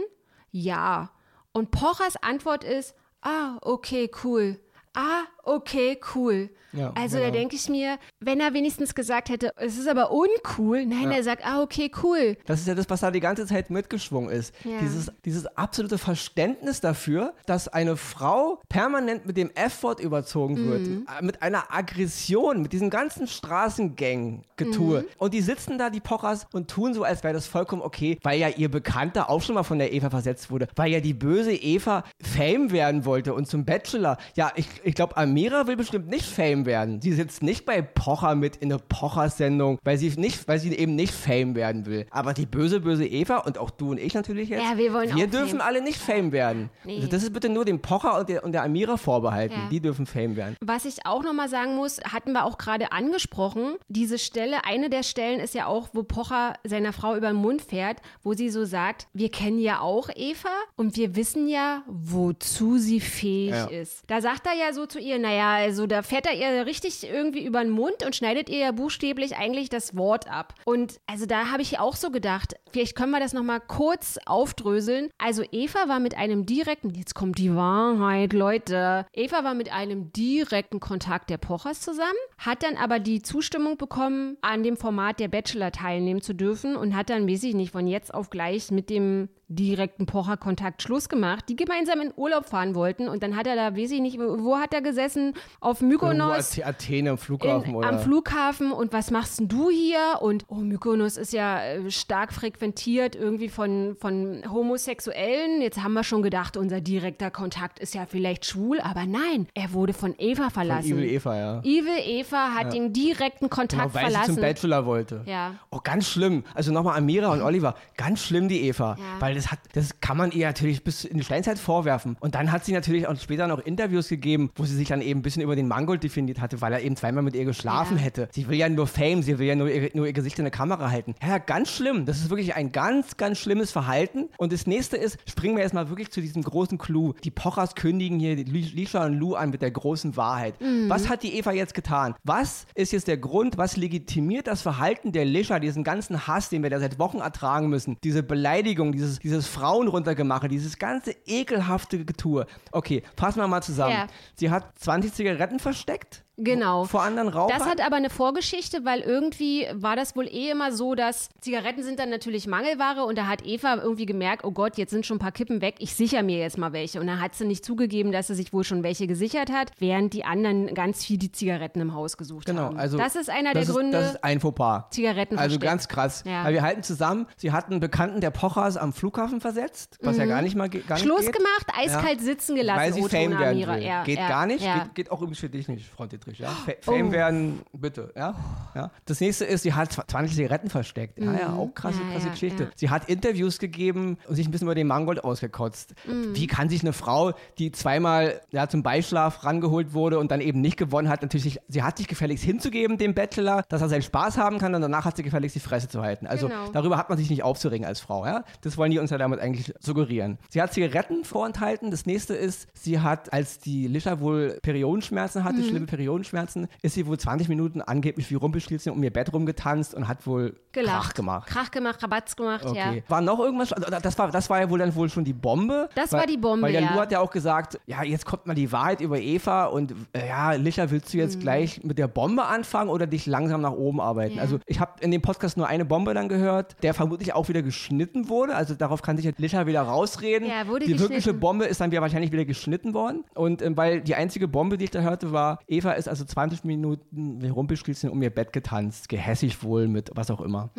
Speaker 1: ja. Und Pochers Antwort ist, ah, okay, cool. Ah, okay, cool.
Speaker 2: Ja,
Speaker 1: also da
Speaker 2: genau.
Speaker 1: denke ich mir, wenn er wenigstens gesagt hätte, es ist aber uncool. Nein, er sagt, ah, okay, cool.
Speaker 2: Das ist ja das, was da die ganze Zeit mitgeschwungen ist.
Speaker 1: Ja.
Speaker 2: Dieses, dieses absolute Verständnis dafür, dass eine Frau permanent mit dem F-Wort überzogen wird,
Speaker 1: Mhm.
Speaker 2: äh, mit einer Aggression, mit diesem ganzen Straßengang-Getue.
Speaker 1: Mhm.
Speaker 2: Und die sitzen da, die Pochers, und tun so, als wäre das vollkommen okay, weil ja ihr Bekannter auch schon mal von der Eva versetzt wurde, weil ja die böse Eva Fame werden wollte und zum Bachelor. Ja, ich, ich glaube, Amira will bestimmt nicht Fame werden. Sie sitzt nicht bei Pocher mit in eine Pocher-Sendung, weil sie nicht, weil sie eben nicht Fame werden will. Aber die böse, böse Eva und auch du und ich natürlich jetzt,
Speaker 1: Ja, wir wollen auch
Speaker 2: dürfen
Speaker 1: Fame.
Speaker 2: alle nicht Fame werden.
Speaker 1: Nee.
Speaker 2: Also das ist bitte nur dem Pocher und der, und der Amira vorbehalten.
Speaker 1: Ja.
Speaker 2: Die dürfen Fame werden.
Speaker 1: Was ich auch nochmal sagen muss, hatten wir auch gerade angesprochen, diese Stelle, eine der Stellen ist ja auch, wo Pocher seiner Frau über den Mund fährt, wo sie so sagt, wir kennen ja auch Eva und wir wissen ja, wozu sie fähig
Speaker 2: Ja.
Speaker 1: ist. Da sagt er ja so zu ihr, naja, also da fährt er ihr richtig irgendwie über den Mund und schneidet ihr ja buchstäblich eigentlich das Wort ab. Und also da habe ich auch so gedacht, vielleicht können wir das nochmal kurz aufdröseln. Also Eva war mit einem direkten, jetzt kommt die Wahrheit, Leute. Eva war mit einem direkten Kontakt der Pochers zusammen, hat dann aber die Zustimmung bekommen, an dem Format der Bachelor teilnehmen zu dürfen und hat dann, weiß ich nicht, von jetzt auf gleich mit dem direkten Pocher-Kontakt Schluss gemacht, die gemeinsam in Urlaub fahren wollten. Und dann hat er da, weiß ich nicht, wo hat er gesessen? Auf Mykonos.
Speaker 2: Irgendwo Athen am Flughafen,
Speaker 1: in,
Speaker 2: oder?
Speaker 1: Am Flughafen. Und was machst denn du hier? Und, oh, Mykonos ist ja äh, stark frequentiert irgendwie von, von Homosexuellen. Jetzt haben wir schon gedacht, unser direkter Kontakt ist ja vielleicht schwul. Aber nein, er wurde von Eva verlassen.
Speaker 2: Von Evil Eva, ja.
Speaker 1: Evil Eva hat den direkten Kontakt
Speaker 2: Genau, weil
Speaker 1: verlassen.
Speaker 2: sie zum Bachelor wollte.
Speaker 1: Ja.
Speaker 2: Oh, ganz schlimm. Also nochmal Amira und Oliver. Ganz schlimm, die Eva.
Speaker 1: Ja.
Speaker 2: Weil das hat, das kann man ihr natürlich bis in die Steinzeit vorwerfen. Und dann hat sie natürlich auch später noch Interviews gegeben, wo sie sich dann eben ein bisschen über den Mangold definiert hatte, weil er eben zweimal mit ihr geschlafen
Speaker 1: Ja.
Speaker 2: hätte. Sie will ja nur Fame, sie will ja nur ihr, nur ihr Gesicht in der Kamera halten. Ja, ganz schlimm. Das ist wirklich ein ganz, ganz schlimmes Verhalten. Und das nächste ist, springen wir erstmal wirklich zu diesem großen Clou. Die Pochers kündigen hier Lisha und Lou an mit der großen Wahrheit.
Speaker 1: Mhm.
Speaker 2: Was hat die Eva jetzt getan? Was ist jetzt der Grund, was legitimiert das Verhalten der Lisha, diesen ganzen Hass, den wir da seit Wochen ertragen müssen, diese Beleidigung, dieses, dieses Frauen runtergemache, dieses ganze ekelhafte Getue. Okay, fassen wir mal zusammen.
Speaker 1: Ja.
Speaker 2: Sie hat 20 Zigaretten versteckt.
Speaker 1: Genau.
Speaker 2: Vor anderen Rauchern.
Speaker 1: Das hat aber eine Vorgeschichte, weil irgendwie war das wohl eh immer so, dass Zigaretten sind dann natürlich Mangelware und da hat Eva irgendwie gemerkt, oh Gott, jetzt sind schon ein paar Kippen weg, ich sichere mir jetzt mal welche. Und dann hat sie nicht zugegeben, dass sie sich wohl schon welche gesichert hat, während die anderen ganz viel die Zigaretten im Haus gesucht
Speaker 2: Genau,
Speaker 1: haben.
Speaker 2: also
Speaker 1: das ist einer
Speaker 2: das
Speaker 1: der Gründe.
Speaker 2: Ist, das ist ein Fauxpas.
Speaker 1: Zigaretten
Speaker 2: Also ganz krass.
Speaker 1: Ja.
Speaker 2: Weil wir halten zusammen, sie hat einen Bekannten der Pochers am Flughafen versetzt, was ja gar nicht mal gar nicht
Speaker 1: Mhm. Schluss
Speaker 2: geht.
Speaker 1: gemacht, eiskalt sitzen gelassen.
Speaker 2: Weil sie Fame werden will.
Speaker 1: Ja,
Speaker 2: geht
Speaker 1: ja,
Speaker 2: gar nicht.
Speaker 1: Ja.
Speaker 2: Geht, geht auch übrigens für dich nicht, Frau Dietrich. Ja? Fa
Speaker 1: Oh.
Speaker 2: Fame werden, bitte. Ja? Ja? Das nächste ist, sie hat 20 Zigaretten versteckt. Ja, ja, auch krasse,
Speaker 1: Mhm. Ja,
Speaker 2: krasse Geschichte. Sie hat Interviews gegeben und sich ein bisschen über den Mangold ausgekotzt.
Speaker 1: Mhm.
Speaker 2: Wie kann sich eine Frau, die zweimal ja, zum Beischlaf rangeholt wurde und dann eben nicht gewonnen hat, natürlich, sich, sie hat sich gefälligst hinzugeben, dem Bachelor, dass er seinen Spaß haben kann und danach hat sie gefälligst die Fresse zu halten. Also
Speaker 1: Genau.
Speaker 2: darüber hat man sich nicht aufzuregen als Frau. Ja? Das wollen die uns ja damit eigentlich suggerieren. Sie hat Zigaretten vorenthalten. Das nächste ist, sie hat, als die Lisha wohl Periodenschmerzen hatte,
Speaker 1: Mhm.
Speaker 2: schlimme Periodenschmerzen, ist sie wohl 20 Minuten angeblich wie Rumpelstilzchen um ihr Bett rumgetanzt und hat wohl
Speaker 1: Gelacht.
Speaker 2: Krach gemacht.
Speaker 1: Krach gemacht, Rabatz gemacht, ja.
Speaker 2: Okay. War noch irgendwas? Also das war, das war ja wohl dann wohl schon die Bombe.
Speaker 1: Das
Speaker 2: weil,
Speaker 1: war die Bombe,
Speaker 2: Weil der
Speaker 1: ja.
Speaker 2: Lou hat ja auch gesagt, ja, jetzt kommt mal die Wahrheit über Eva und äh, ja, Lisha, willst du
Speaker 1: Mhm.
Speaker 2: jetzt gleich mit der Bombe anfangen oder dich langsam nach oben arbeiten?
Speaker 1: Ja.
Speaker 2: Also ich habe in dem Podcast nur eine Bombe dann gehört, der vermutlich auch wieder geschnitten wurde. Also darauf kann sich Lisha wieder rausreden.
Speaker 1: Ja, wurde
Speaker 2: die wirkliche. Bombe ist dann wieder wahrscheinlich wieder geschnitten worden. Und ähm, weil die einzige Bombe, die ich da hörte, war, Eva ist also 20 Minuten wie Rumpelstilzchen um ihr Bett getanzt, gehässig wohl mit was auch immer.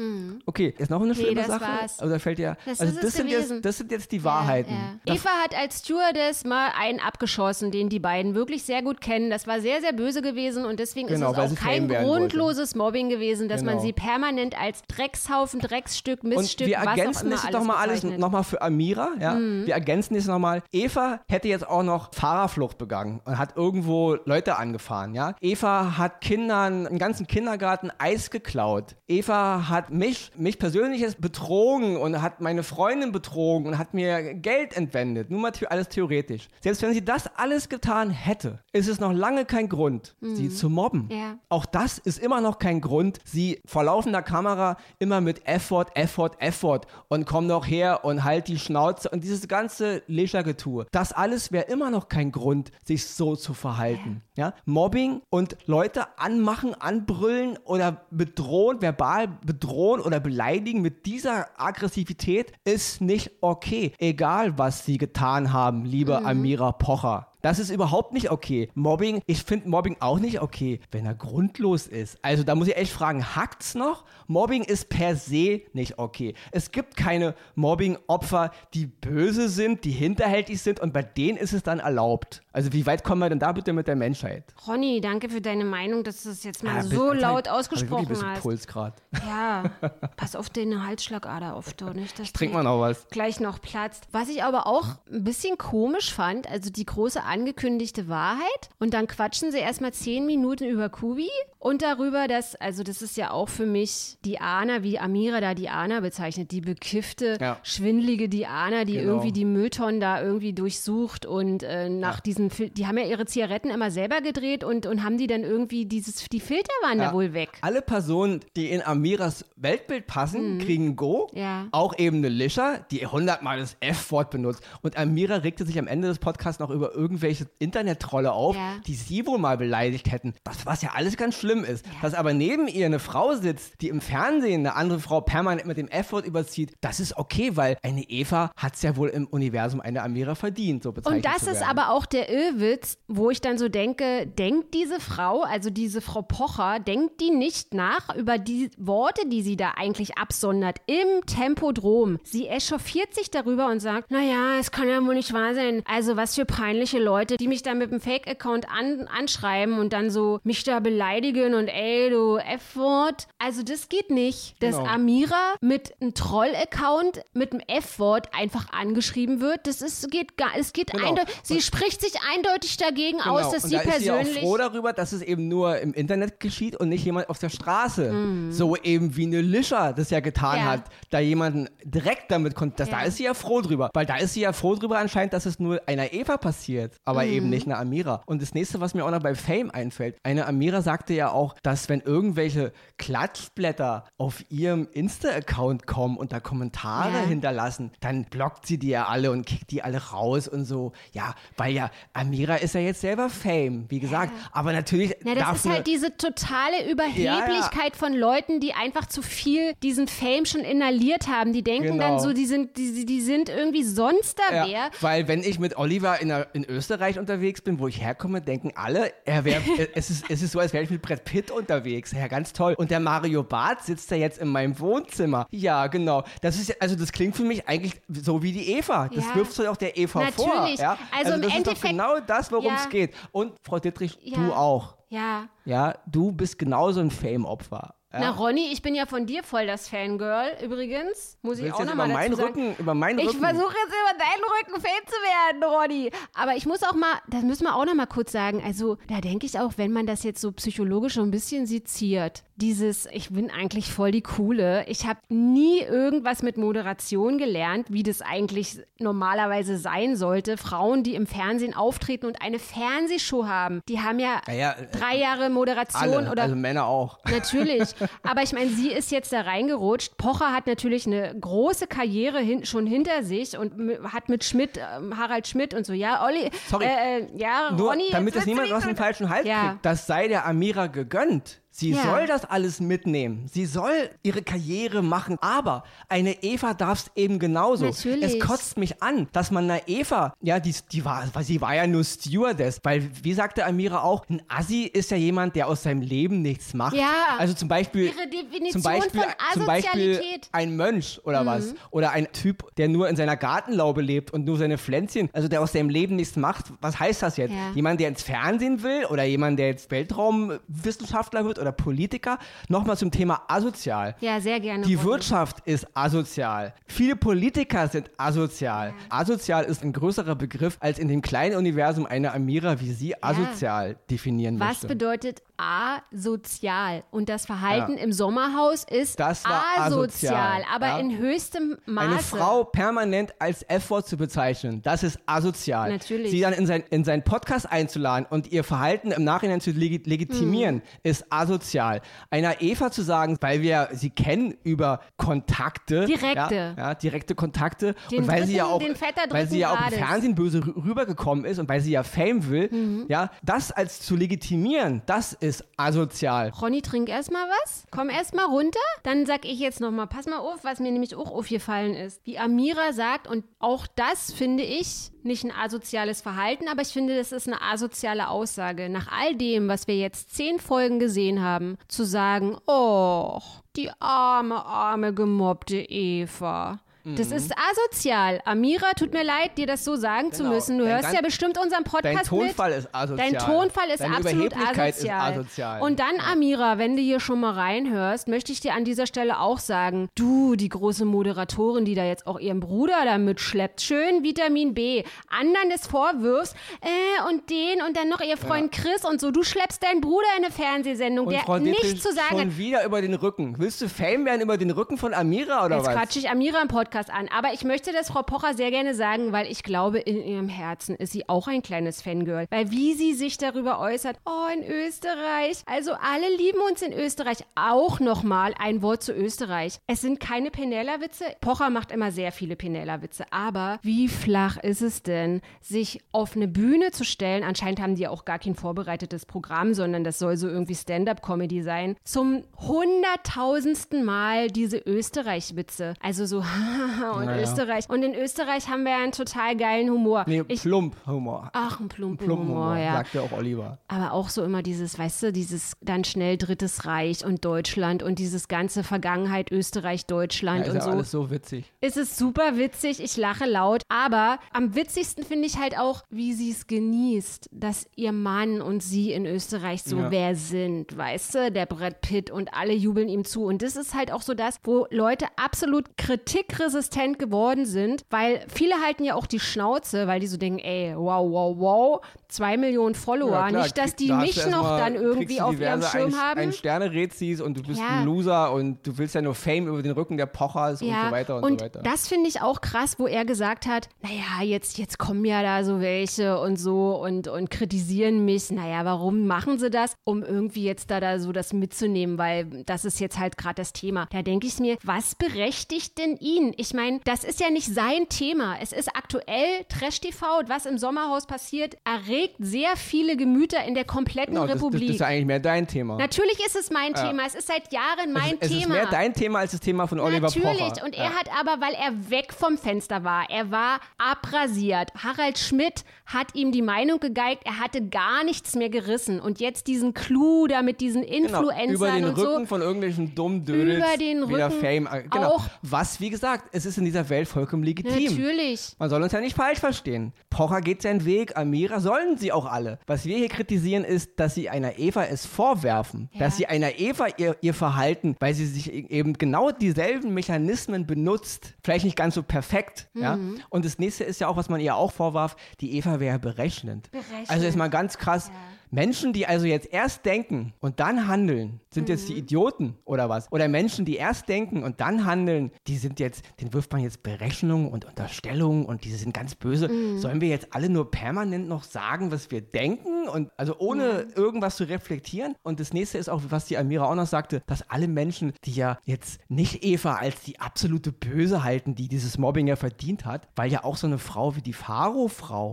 Speaker 2: Okay, ist noch eine schlimme
Speaker 1: das
Speaker 2: Sache?
Speaker 1: war's.
Speaker 2: Also da fällt ja,
Speaker 1: Das
Speaker 2: also
Speaker 1: ist
Speaker 2: das sind,
Speaker 1: gewesen.
Speaker 2: jetzt, das sind jetzt die Wahrheiten.
Speaker 1: Ja, ja. Eva hat als Stewardess mal einen abgeschossen, den die beiden wirklich sehr gut kennen. Das war sehr, sehr böse gewesen und deswegen
Speaker 2: Genau,
Speaker 1: ist es auch kein grundloses Mobbing gewesen, dass man
Speaker 2: Genau.
Speaker 1: sie permanent als Dreckshaufen, Drecksstück,
Speaker 2: Und
Speaker 1: Miststück,
Speaker 2: wir
Speaker 1: was auch
Speaker 2: ergänzen
Speaker 1: immer
Speaker 2: das
Speaker 1: alles
Speaker 2: doch mal alles.
Speaker 1: Mhm.
Speaker 2: nochmal für Amira. Ja? Wir ergänzen das nochmal. Eva hätte jetzt auch noch Fahrerflucht begangen und hat irgendwo Leute angefahren. Ja? Eva hat Kindern, im ganzen Kindergarten Eis geklaut. Eva hat mich, mich persönliches betrogen und hat meine Freundin betrogen und hat mir Geld entwendet. Nur mal alles theoretisch. Selbst wenn sie das alles getan hätte, ist es noch lange kein Grund, sie zu mobben.
Speaker 1: Mhm. Ja.
Speaker 2: Auch das ist immer noch kein Grund, sie vor laufender Kamera immer mit Effort, Effort, Effort und komm doch her und halt die Schnauze und dieses ganze Leisure-Getue. Das alles wäre immer noch kein Grund, sich so zu verhalten. Ja? Mobbing und Leute anmachen, anbrüllen oder bedrohen, verbal bedrohen oder beleidigen mit dieser Aggressivität ist nicht okay. Egal, was sie getan haben, liebe Amira Pocher. Das ist überhaupt nicht okay. Mobbing, ich finde Mobbing auch nicht okay, wenn er grundlos ist. Also da muss ich echt fragen, hackt's noch? Mobbing ist per se nicht okay. Es gibt keine Mobbing-Opfer, die böse sind, die hinterhältig sind und bei denen ist es dann erlaubt. Also wie weit kommen wir denn da bitte mit der Menschheit?
Speaker 1: Ronny, danke für deine Meinung, dass du es jetzt mal
Speaker 2: Ah,
Speaker 1: so
Speaker 2: bitte,
Speaker 1: laut
Speaker 2: hab ich
Speaker 1: ausgesprochen hast.
Speaker 2: Puls gerade.
Speaker 1: Ja, pass auf deine Halsschlagader auf, du, nicht? Dass
Speaker 2: Trink
Speaker 1: die
Speaker 2: mal noch was.
Speaker 1: gleich noch platzt. Was ich aber auch ein bisschen komisch fand, also die große angekündigte Wahrheit. Und dann quatschen sie erstmal zehn Minuten über Kubi und darüber, dass, also das ist ja auch für mich Diana, wie Amira da Diana bezeichnet, die bekiffte,
Speaker 2: Ja.
Speaker 1: schwindelige Diana, die
Speaker 2: Genau.
Speaker 1: irgendwie die Mülltonnen da irgendwie durchsucht und äh, nach diesen, Fil die haben ja ihre Zigaretten immer selber gedreht und, und haben die dann irgendwie dieses, die Filter waren da
Speaker 2: Ja.
Speaker 1: wohl weg.
Speaker 2: Alle Personen, die in Amiras Weltbild passen, kriegen ein Go.
Speaker 1: Mhm. Ja.
Speaker 2: Auch eben eine Lischer, die hundertmal das F-Wort benutzt. Und Amira regte sich am Ende des Podcasts noch über irgendwelche Internet-Trolle auf,
Speaker 1: Ja.
Speaker 2: die sie wohl mal beleidigt hätten. Das, was ja alles ganz schlimm ist. Dass aber neben ihr eine Frau sitzt, die im Fernsehen eine andere Frau permanent mit dem F-Wort überzieht, das ist okay, weil eine Eva hat es ja wohl im Universum eine Amira verdient, so bezeichnet
Speaker 1: Und das
Speaker 2: zu
Speaker 1: ist aber auch der Irrwitz, wo ich dann so denke, denkt diese Frau, also diese Frau Pocher, denkt die nicht nach über die Worte, die sie da eigentlich absondert im Tempodrom. Sie echauffiert sich darüber und sagt, naja, es kann ja wohl nicht wahr sein. Also was für peinliche Leute, die mich da mit dem Fake-Account an, anschreiben und dann so mich da beleidigen und ey, du F-Wort. Also das geht nicht, dass
Speaker 2: Genau.
Speaker 1: Amira mit einem Troll-Account mit dem F-Wort einfach angeschrieben wird. Das ist, geht gar, es geht
Speaker 2: Genau.
Speaker 1: eindeutig, sie spricht sich eindeutig dagegen
Speaker 2: Genau.
Speaker 1: aus, dass
Speaker 2: und
Speaker 1: sie
Speaker 2: da ist sie auch
Speaker 1: persönlich.
Speaker 2: froh darüber, dass es eben nur im Internet geschieht und nicht jemand auf der Straße.
Speaker 1: Mhm.
Speaker 2: So eben wie eine Lischer das ja getan
Speaker 1: Ja.
Speaker 2: hat, da jemanden direkt damit konnte. Das, Da
Speaker 1: Ja.
Speaker 2: ist sie ja froh drüber. Weil da ist sie ja froh drüber anscheinend, dass es nur einer Eva passiert, aber
Speaker 1: Mhm.
Speaker 2: eben nicht einer Amira. Und das nächste, was mir auch noch bei Fame einfällt, eine Amira sagte ja auch, dass wenn irgendwelche Klatschblätter auf ihrem Insta-Account kommen und da Kommentare
Speaker 1: Ja.
Speaker 2: hinterlassen, dann blockt sie die ja alle und kickt die alle raus und so. Ja, weil ja, Amira ist ja jetzt selber Fame, wie gesagt. Aber natürlich
Speaker 1: Na, das
Speaker 2: darf
Speaker 1: ist halt diese totale Überheblichkeit von Leuten, die einfach zu viel diesen Fame schon inhaliert haben. Die denken
Speaker 2: Genau.
Speaker 1: dann so, die sind, die, die sind irgendwie sonst da wer.
Speaker 2: Ja, weil wenn ich mit Oliver in, der, in Österreich unterwegs bin, wo ich herkomme, denken alle, er wär, es, ist, es ist so, als wäre ich mit Brett Pitt unterwegs. Ja, ganz toll. Und der Mario Barth sitzt da jetzt in meinem Wohnzimmer. Ja, genau. Das ist ja- also das klingt für mich eigentlich so wie die Eva. Das
Speaker 1: Ja.
Speaker 2: wirfst du auch der Eva vor.
Speaker 1: Natürlich.
Speaker 2: Ja?
Speaker 1: Also im
Speaker 2: das ist
Speaker 1: Endeffekt-
Speaker 2: genau das, worum es
Speaker 1: Ja.
Speaker 2: geht. Und Frau Dittrich,
Speaker 1: Ja.
Speaker 2: du auch.
Speaker 1: Ja.
Speaker 2: Ja, du bist genauso ein Fame-Opfer. Ja?
Speaker 1: Na, Ronny, ich bin ja von dir voll das Fangirl, übrigens. Muss ich auch nochmal
Speaker 2: über
Speaker 1: dazu
Speaker 2: meinen
Speaker 1: sagen.
Speaker 2: Rücken, über meinen
Speaker 1: Ich
Speaker 2: Rücken.
Speaker 1: versuche jetzt über deinen Rücken Fan zu werden, Ronny. Aber ich muss auch mal, das müssen wir auch noch mal kurz sagen. Also, da denke ich auch, wenn man das jetzt so psychologisch so ein bisschen seziert, dieses, ich bin eigentlich voll die Coole. Ich habe nie irgendwas mit Moderation gelernt, wie das eigentlich normalerweise sein sollte. Frauen, die im Fernsehen auftreten und eine Fernsehshow haben, die haben ja,
Speaker 2: Naja, äh,
Speaker 1: drei Jahre Moderation
Speaker 2: alle,
Speaker 1: oder
Speaker 2: also Männer auch.
Speaker 1: Natürlich. Aber ich meine, sie ist jetzt da reingerutscht. Pocher hat natürlich eine große Karriere hin, schon hinter sich und hat mit Schmidt, ähm, Harald Schmidt und so, ja, Olli,
Speaker 2: Sorry.
Speaker 1: Äh, äh, ja,
Speaker 2: Nur
Speaker 1: Ronny,
Speaker 2: damit
Speaker 1: du
Speaker 2: niemand aus dem falschen Hals
Speaker 1: Ja.
Speaker 2: kriegt, das sei der Amira gegönnt. Sie
Speaker 1: Ja.
Speaker 2: soll das alles mitnehmen. Sie soll ihre Karriere machen. Aber eine Eva darf es eben genauso.
Speaker 1: Natürlich.
Speaker 2: Es kotzt mich an, dass man einer Eva, ja, die, die war, weil sie war ja nur Stewardess. Weil, wie sagte Amira auch, ein Assi ist ja jemand, der aus seinem Leben nichts macht.
Speaker 1: Ja.
Speaker 2: Also zum Beispiel,
Speaker 1: Ihre Definition
Speaker 2: zum Beispiel,
Speaker 1: von
Speaker 2: zum Beispiel ein Mönch oder was.
Speaker 1: Mhm.
Speaker 2: Oder ein Typ, der nur in seiner Gartenlaube lebt und nur seine Pflänzchen, also der aus seinem Leben nichts macht. Was heißt das jetzt?
Speaker 1: Ja.
Speaker 2: Jemand, der ins Fernsehen will oder jemand, der jetzt Weltraumwissenschaftler wird oder Politiker? Nochmal zum Thema asozial.
Speaker 1: Ja, sehr gerne.
Speaker 2: Die
Speaker 1: Ronny.
Speaker 2: Wirtschaft ist asozial. Viele Politiker sind asozial. Asozial ist ein größerer Begriff, als in dem kleinen Universum eine Amira wie sie asozial definieren
Speaker 1: Was
Speaker 2: möchte.
Speaker 1: bedeutet asozial? Und das Verhalten
Speaker 2: Ja.
Speaker 1: im Sommerhaus ist asozial,
Speaker 2: asozial,
Speaker 1: aber
Speaker 2: ja.
Speaker 1: in höchstem Maße.
Speaker 2: Eine Frau permanent als F-Wort zu bezeichnen, das ist asozial.
Speaker 1: Natürlich.
Speaker 2: Sie dann in, sein, in seinen Podcast einzuladen und ihr Verhalten im Nachhinein zu legi legitimieren,
Speaker 1: Mhm.
Speaker 2: ist asozial. Einer Eva zu sagen, weil wir sie kennen über Kontakte.
Speaker 1: Direkte.
Speaker 2: Ja, direkte Kontakte.
Speaker 1: Den
Speaker 2: und weil sie ja
Speaker 1: dritten-
Speaker 2: auch, weil sie
Speaker 1: dritten
Speaker 2: ja auch im. Fernsehen böse rü- rübergekommen ist und weil sie ja Fame will,
Speaker 1: Mhm.
Speaker 2: ja, das als zu legitimieren, das ist asozial.
Speaker 1: Ronny, trink erstmal was. Komm erstmal runter. Dann sag ich jetzt nochmal, pass mal auf, was mir nämlich auch aufgefallen ist. Wie Amira sagt, und auch das finde ich nicht ein asoziales Verhalten, aber ich finde, das ist eine asoziale Aussage. Nach all dem, was wir jetzt zehn Folgen gesehen haben, zu sagen, oh, die arme, arme, gemobbte Eva. Das ist asozial. Amira, tut mir leid, dir das so sagen zu
Speaker 2: Genau.
Speaker 1: müssen. Du
Speaker 2: Dein
Speaker 1: hörst ja bestimmt unseren
Speaker 2: Dein
Speaker 1: Podcast
Speaker 2: Tonfall
Speaker 1: mit.
Speaker 2: ist asozial.
Speaker 1: Dein Tonfall ist
Speaker 2: Deine
Speaker 1: absolut asozial.
Speaker 2: Ist asozial.
Speaker 1: Und dann, Amira, wenn du hier schon mal reinhörst, möchte ich dir an dieser Stelle auch sagen, du, die große Moderatorin, die da jetzt auch ihren Bruder da mitschleppt, schön Vitamin B, anderen des Vorwürfs, äh, und den und dann noch ihr Freund Chris und so, du schleppst deinen Bruder in eine Fernsehsendung,
Speaker 2: Und
Speaker 1: der
Speaker 2: Frau
Speaker 1: nichts zu sagen hat.
Speaker 2: schon wieder über den Rücken. Willst du Fame werden über den Rücken von Amira oder
Speaker 1: Jetzt
Speaker 2: was?
Speaker 1: quatsche ich Amira im Podcast an. Aber ich möchte das Frau Pocher sehr gerne sagen, weil ich glaube, in ihrem Herzen ist sie auch ein kleines Fangirl. Weil wie sie sich darüber äußert, oh, in Österreich. Also alle lieben uns in Österreich. Auch nochmal ein Wort zu Österreich. Es sind keine Penella-Witze. Pocher macht immer sehr viele Penella-Witze. Aber wie flach ist es denn, sich auf eine Bühne zu stellen? Anscheinend haben die ja auch gar kein vorbereitetes Programm, sondern das soll so irgendwie Stand-up-Comedy sein. Zum hunderttausendsten Mal diese Österreich-Witze. Also so, und
Speaker 2: Naja.
Speaker 1: Österreich. Und in Österreich haben wir ja einen total geilen Humor.
Speaker 2: Nee,
Speaker 1: ich,
Speaker 2: plump Humor.
Speaker 1: ach, ein plumpen
Speaker 2: Plumpen
Speaker 1: Humor,
Speaker 2: Humor,
Speaker 1: ja.
Speaker 2: sagt ja auch Oliver.
Speaker 1: Aber auch so immer dieses, weißt du, dieses dann schnell Drittes Reich und Deutschland und dieses ganze Vergangenheit Österreich,
Speaker 2: Ja,
Speaker 1: Deutschland
Speaker 2: ist
Speaker 1: und
Speaker 2: ja
Speaker 1: so.
Speaker 2: alles so witzig.
Speaker 1: Es ist super witzig, ich lache laut, aber am witzigsten finde ich halt auch, wie sie es genießt, dass ihr Mann und sie in Österreich so
Speaker 2: Ja.
Speaker 1: wer sind, weißt du, der Brett Pitt und alle jubeln ihm zu und das ist halt auch so das, wo Leute absolut kritikresistent geworden sind, weil viele halten ja auch die Schnauze, weil die so denken, ey, wow, wow, wow, zwei Millionen Follower,
Speaker 2: Ja, klar,
Speaker 1: nicht, dass die
Speaker 2: da
Speaker 1: mich noch dann irgendwie auf ihrem Schirm
Speaker 2: ein,
Speaker 1: haben.
Speaker 2: Ein Sterne siehst und du bist
Speaker 1: Ja.
Speaker 2: ein Loser und du willst ja nur Fame über den Rücken der Pochers und so weiter und, so weiter.
Speaker 1: das finde ich auch krass, wo er gesagt hat, naja, jetzt, jetzt kommen ja da so welche und so und, und kritisieren mich. Naja, warum machen sie das? Um irgendwie jetzt da, da so das mitzunehmen, weil das ist jetzt halt gerade das Thema. Da denke ich mir, was berechtigt denn ihn? Ich meine, das ist ja nicht sein Thema. Es ist aktuell Trash-TV und was im Sommerhaus passiert, erregt sehr viele Gemüter in der kompletten
Speaker 2: Genau, das, das,
Speaker 1: Republik.
Speaker 2: das ist ja eigentlich mehr dein Thema.
Speaker 1: Natürlich ist es mein Thema. Es ist seit Jahren mein
Speaker 2: es, es
Speaker 1: Thema.
Speaker 2: ist mehr dein Thema als das Thema von Oliver
Speaker 1: Natürlich.
Speaker 2: Pocher.
Speaker 1: Und er hat aber, weil er weg vom Fenster war, er war abrasiert. Harald Schmidt hat ihm die Meinung gegeigt, er hatte gar nichts mehr gerissen. Und jetzt diesen Clou da mit diesen
Speaker 2: Genau,
Speaker 1: Influencern
Speaker 2: über den
Speaker 1: und
Speaker 2: Rücken
Speaker 1: so.
Speaker 2: von irgendwelchen dummen Dödels
Speaker 1: Über den
Speaker 2: wieder
Speaker 1: Rücken
Speaker 2: Fame. äh, Genau.
Speaker 1: auch-
Speaker 2: Was, wie gesagt, es ist in dieser Welt vollkommen legitim.
Speaker 1: Natürlich.
Speaker 2: Man soll uns ja nicht falsch verstehen. Pocher geht seinen Weg, Amira sollen sie auch alle. Was wir hier kritisieren ist, dass sie einer Eva es vorwerfen.
Speaker 1: Ja.
Speaker 2: Dass sie einer Eva ihr, ihr Verhalten, weil sie sich e- eben genau dieselben Mechanismen benutzt, vielleicht nicht ganz so perfekt. Ja?
Speaker 1: Mhm.
Speaker 2: Und das nächste ist ja auch, was man ihr auch vorwarf, die Eva wäre berechnend.
Speaker 1: Berechnend.
Speaker 2: Also ist mal ganz krass. Menschen, die also jetzt erst denken und dann handeln, sind jetzt
Speaker 1: Mhm.
Speaker 2: die Idioten oder was? Oder Menschen, die erst denken und dann handeln, die sind jetzt, den wirft man jetzt Berechnung und Unterstellung und die sind ganz böse.
Speaker 1: Mhm.
Speaker 2: Sollen wir jetzt alle nur permanent noch sagen, was wir denken und also ohne irgendwas zu reflektieren? Und das nächste ist auch, was die Amira auch noch sagte, dass alle Menschen, die ja jetzt nicht Eva als die absolute Böse halten, die dieses Mobbing ja verdient hat, weil ja auch so eine Frau wie die Faro-Frau,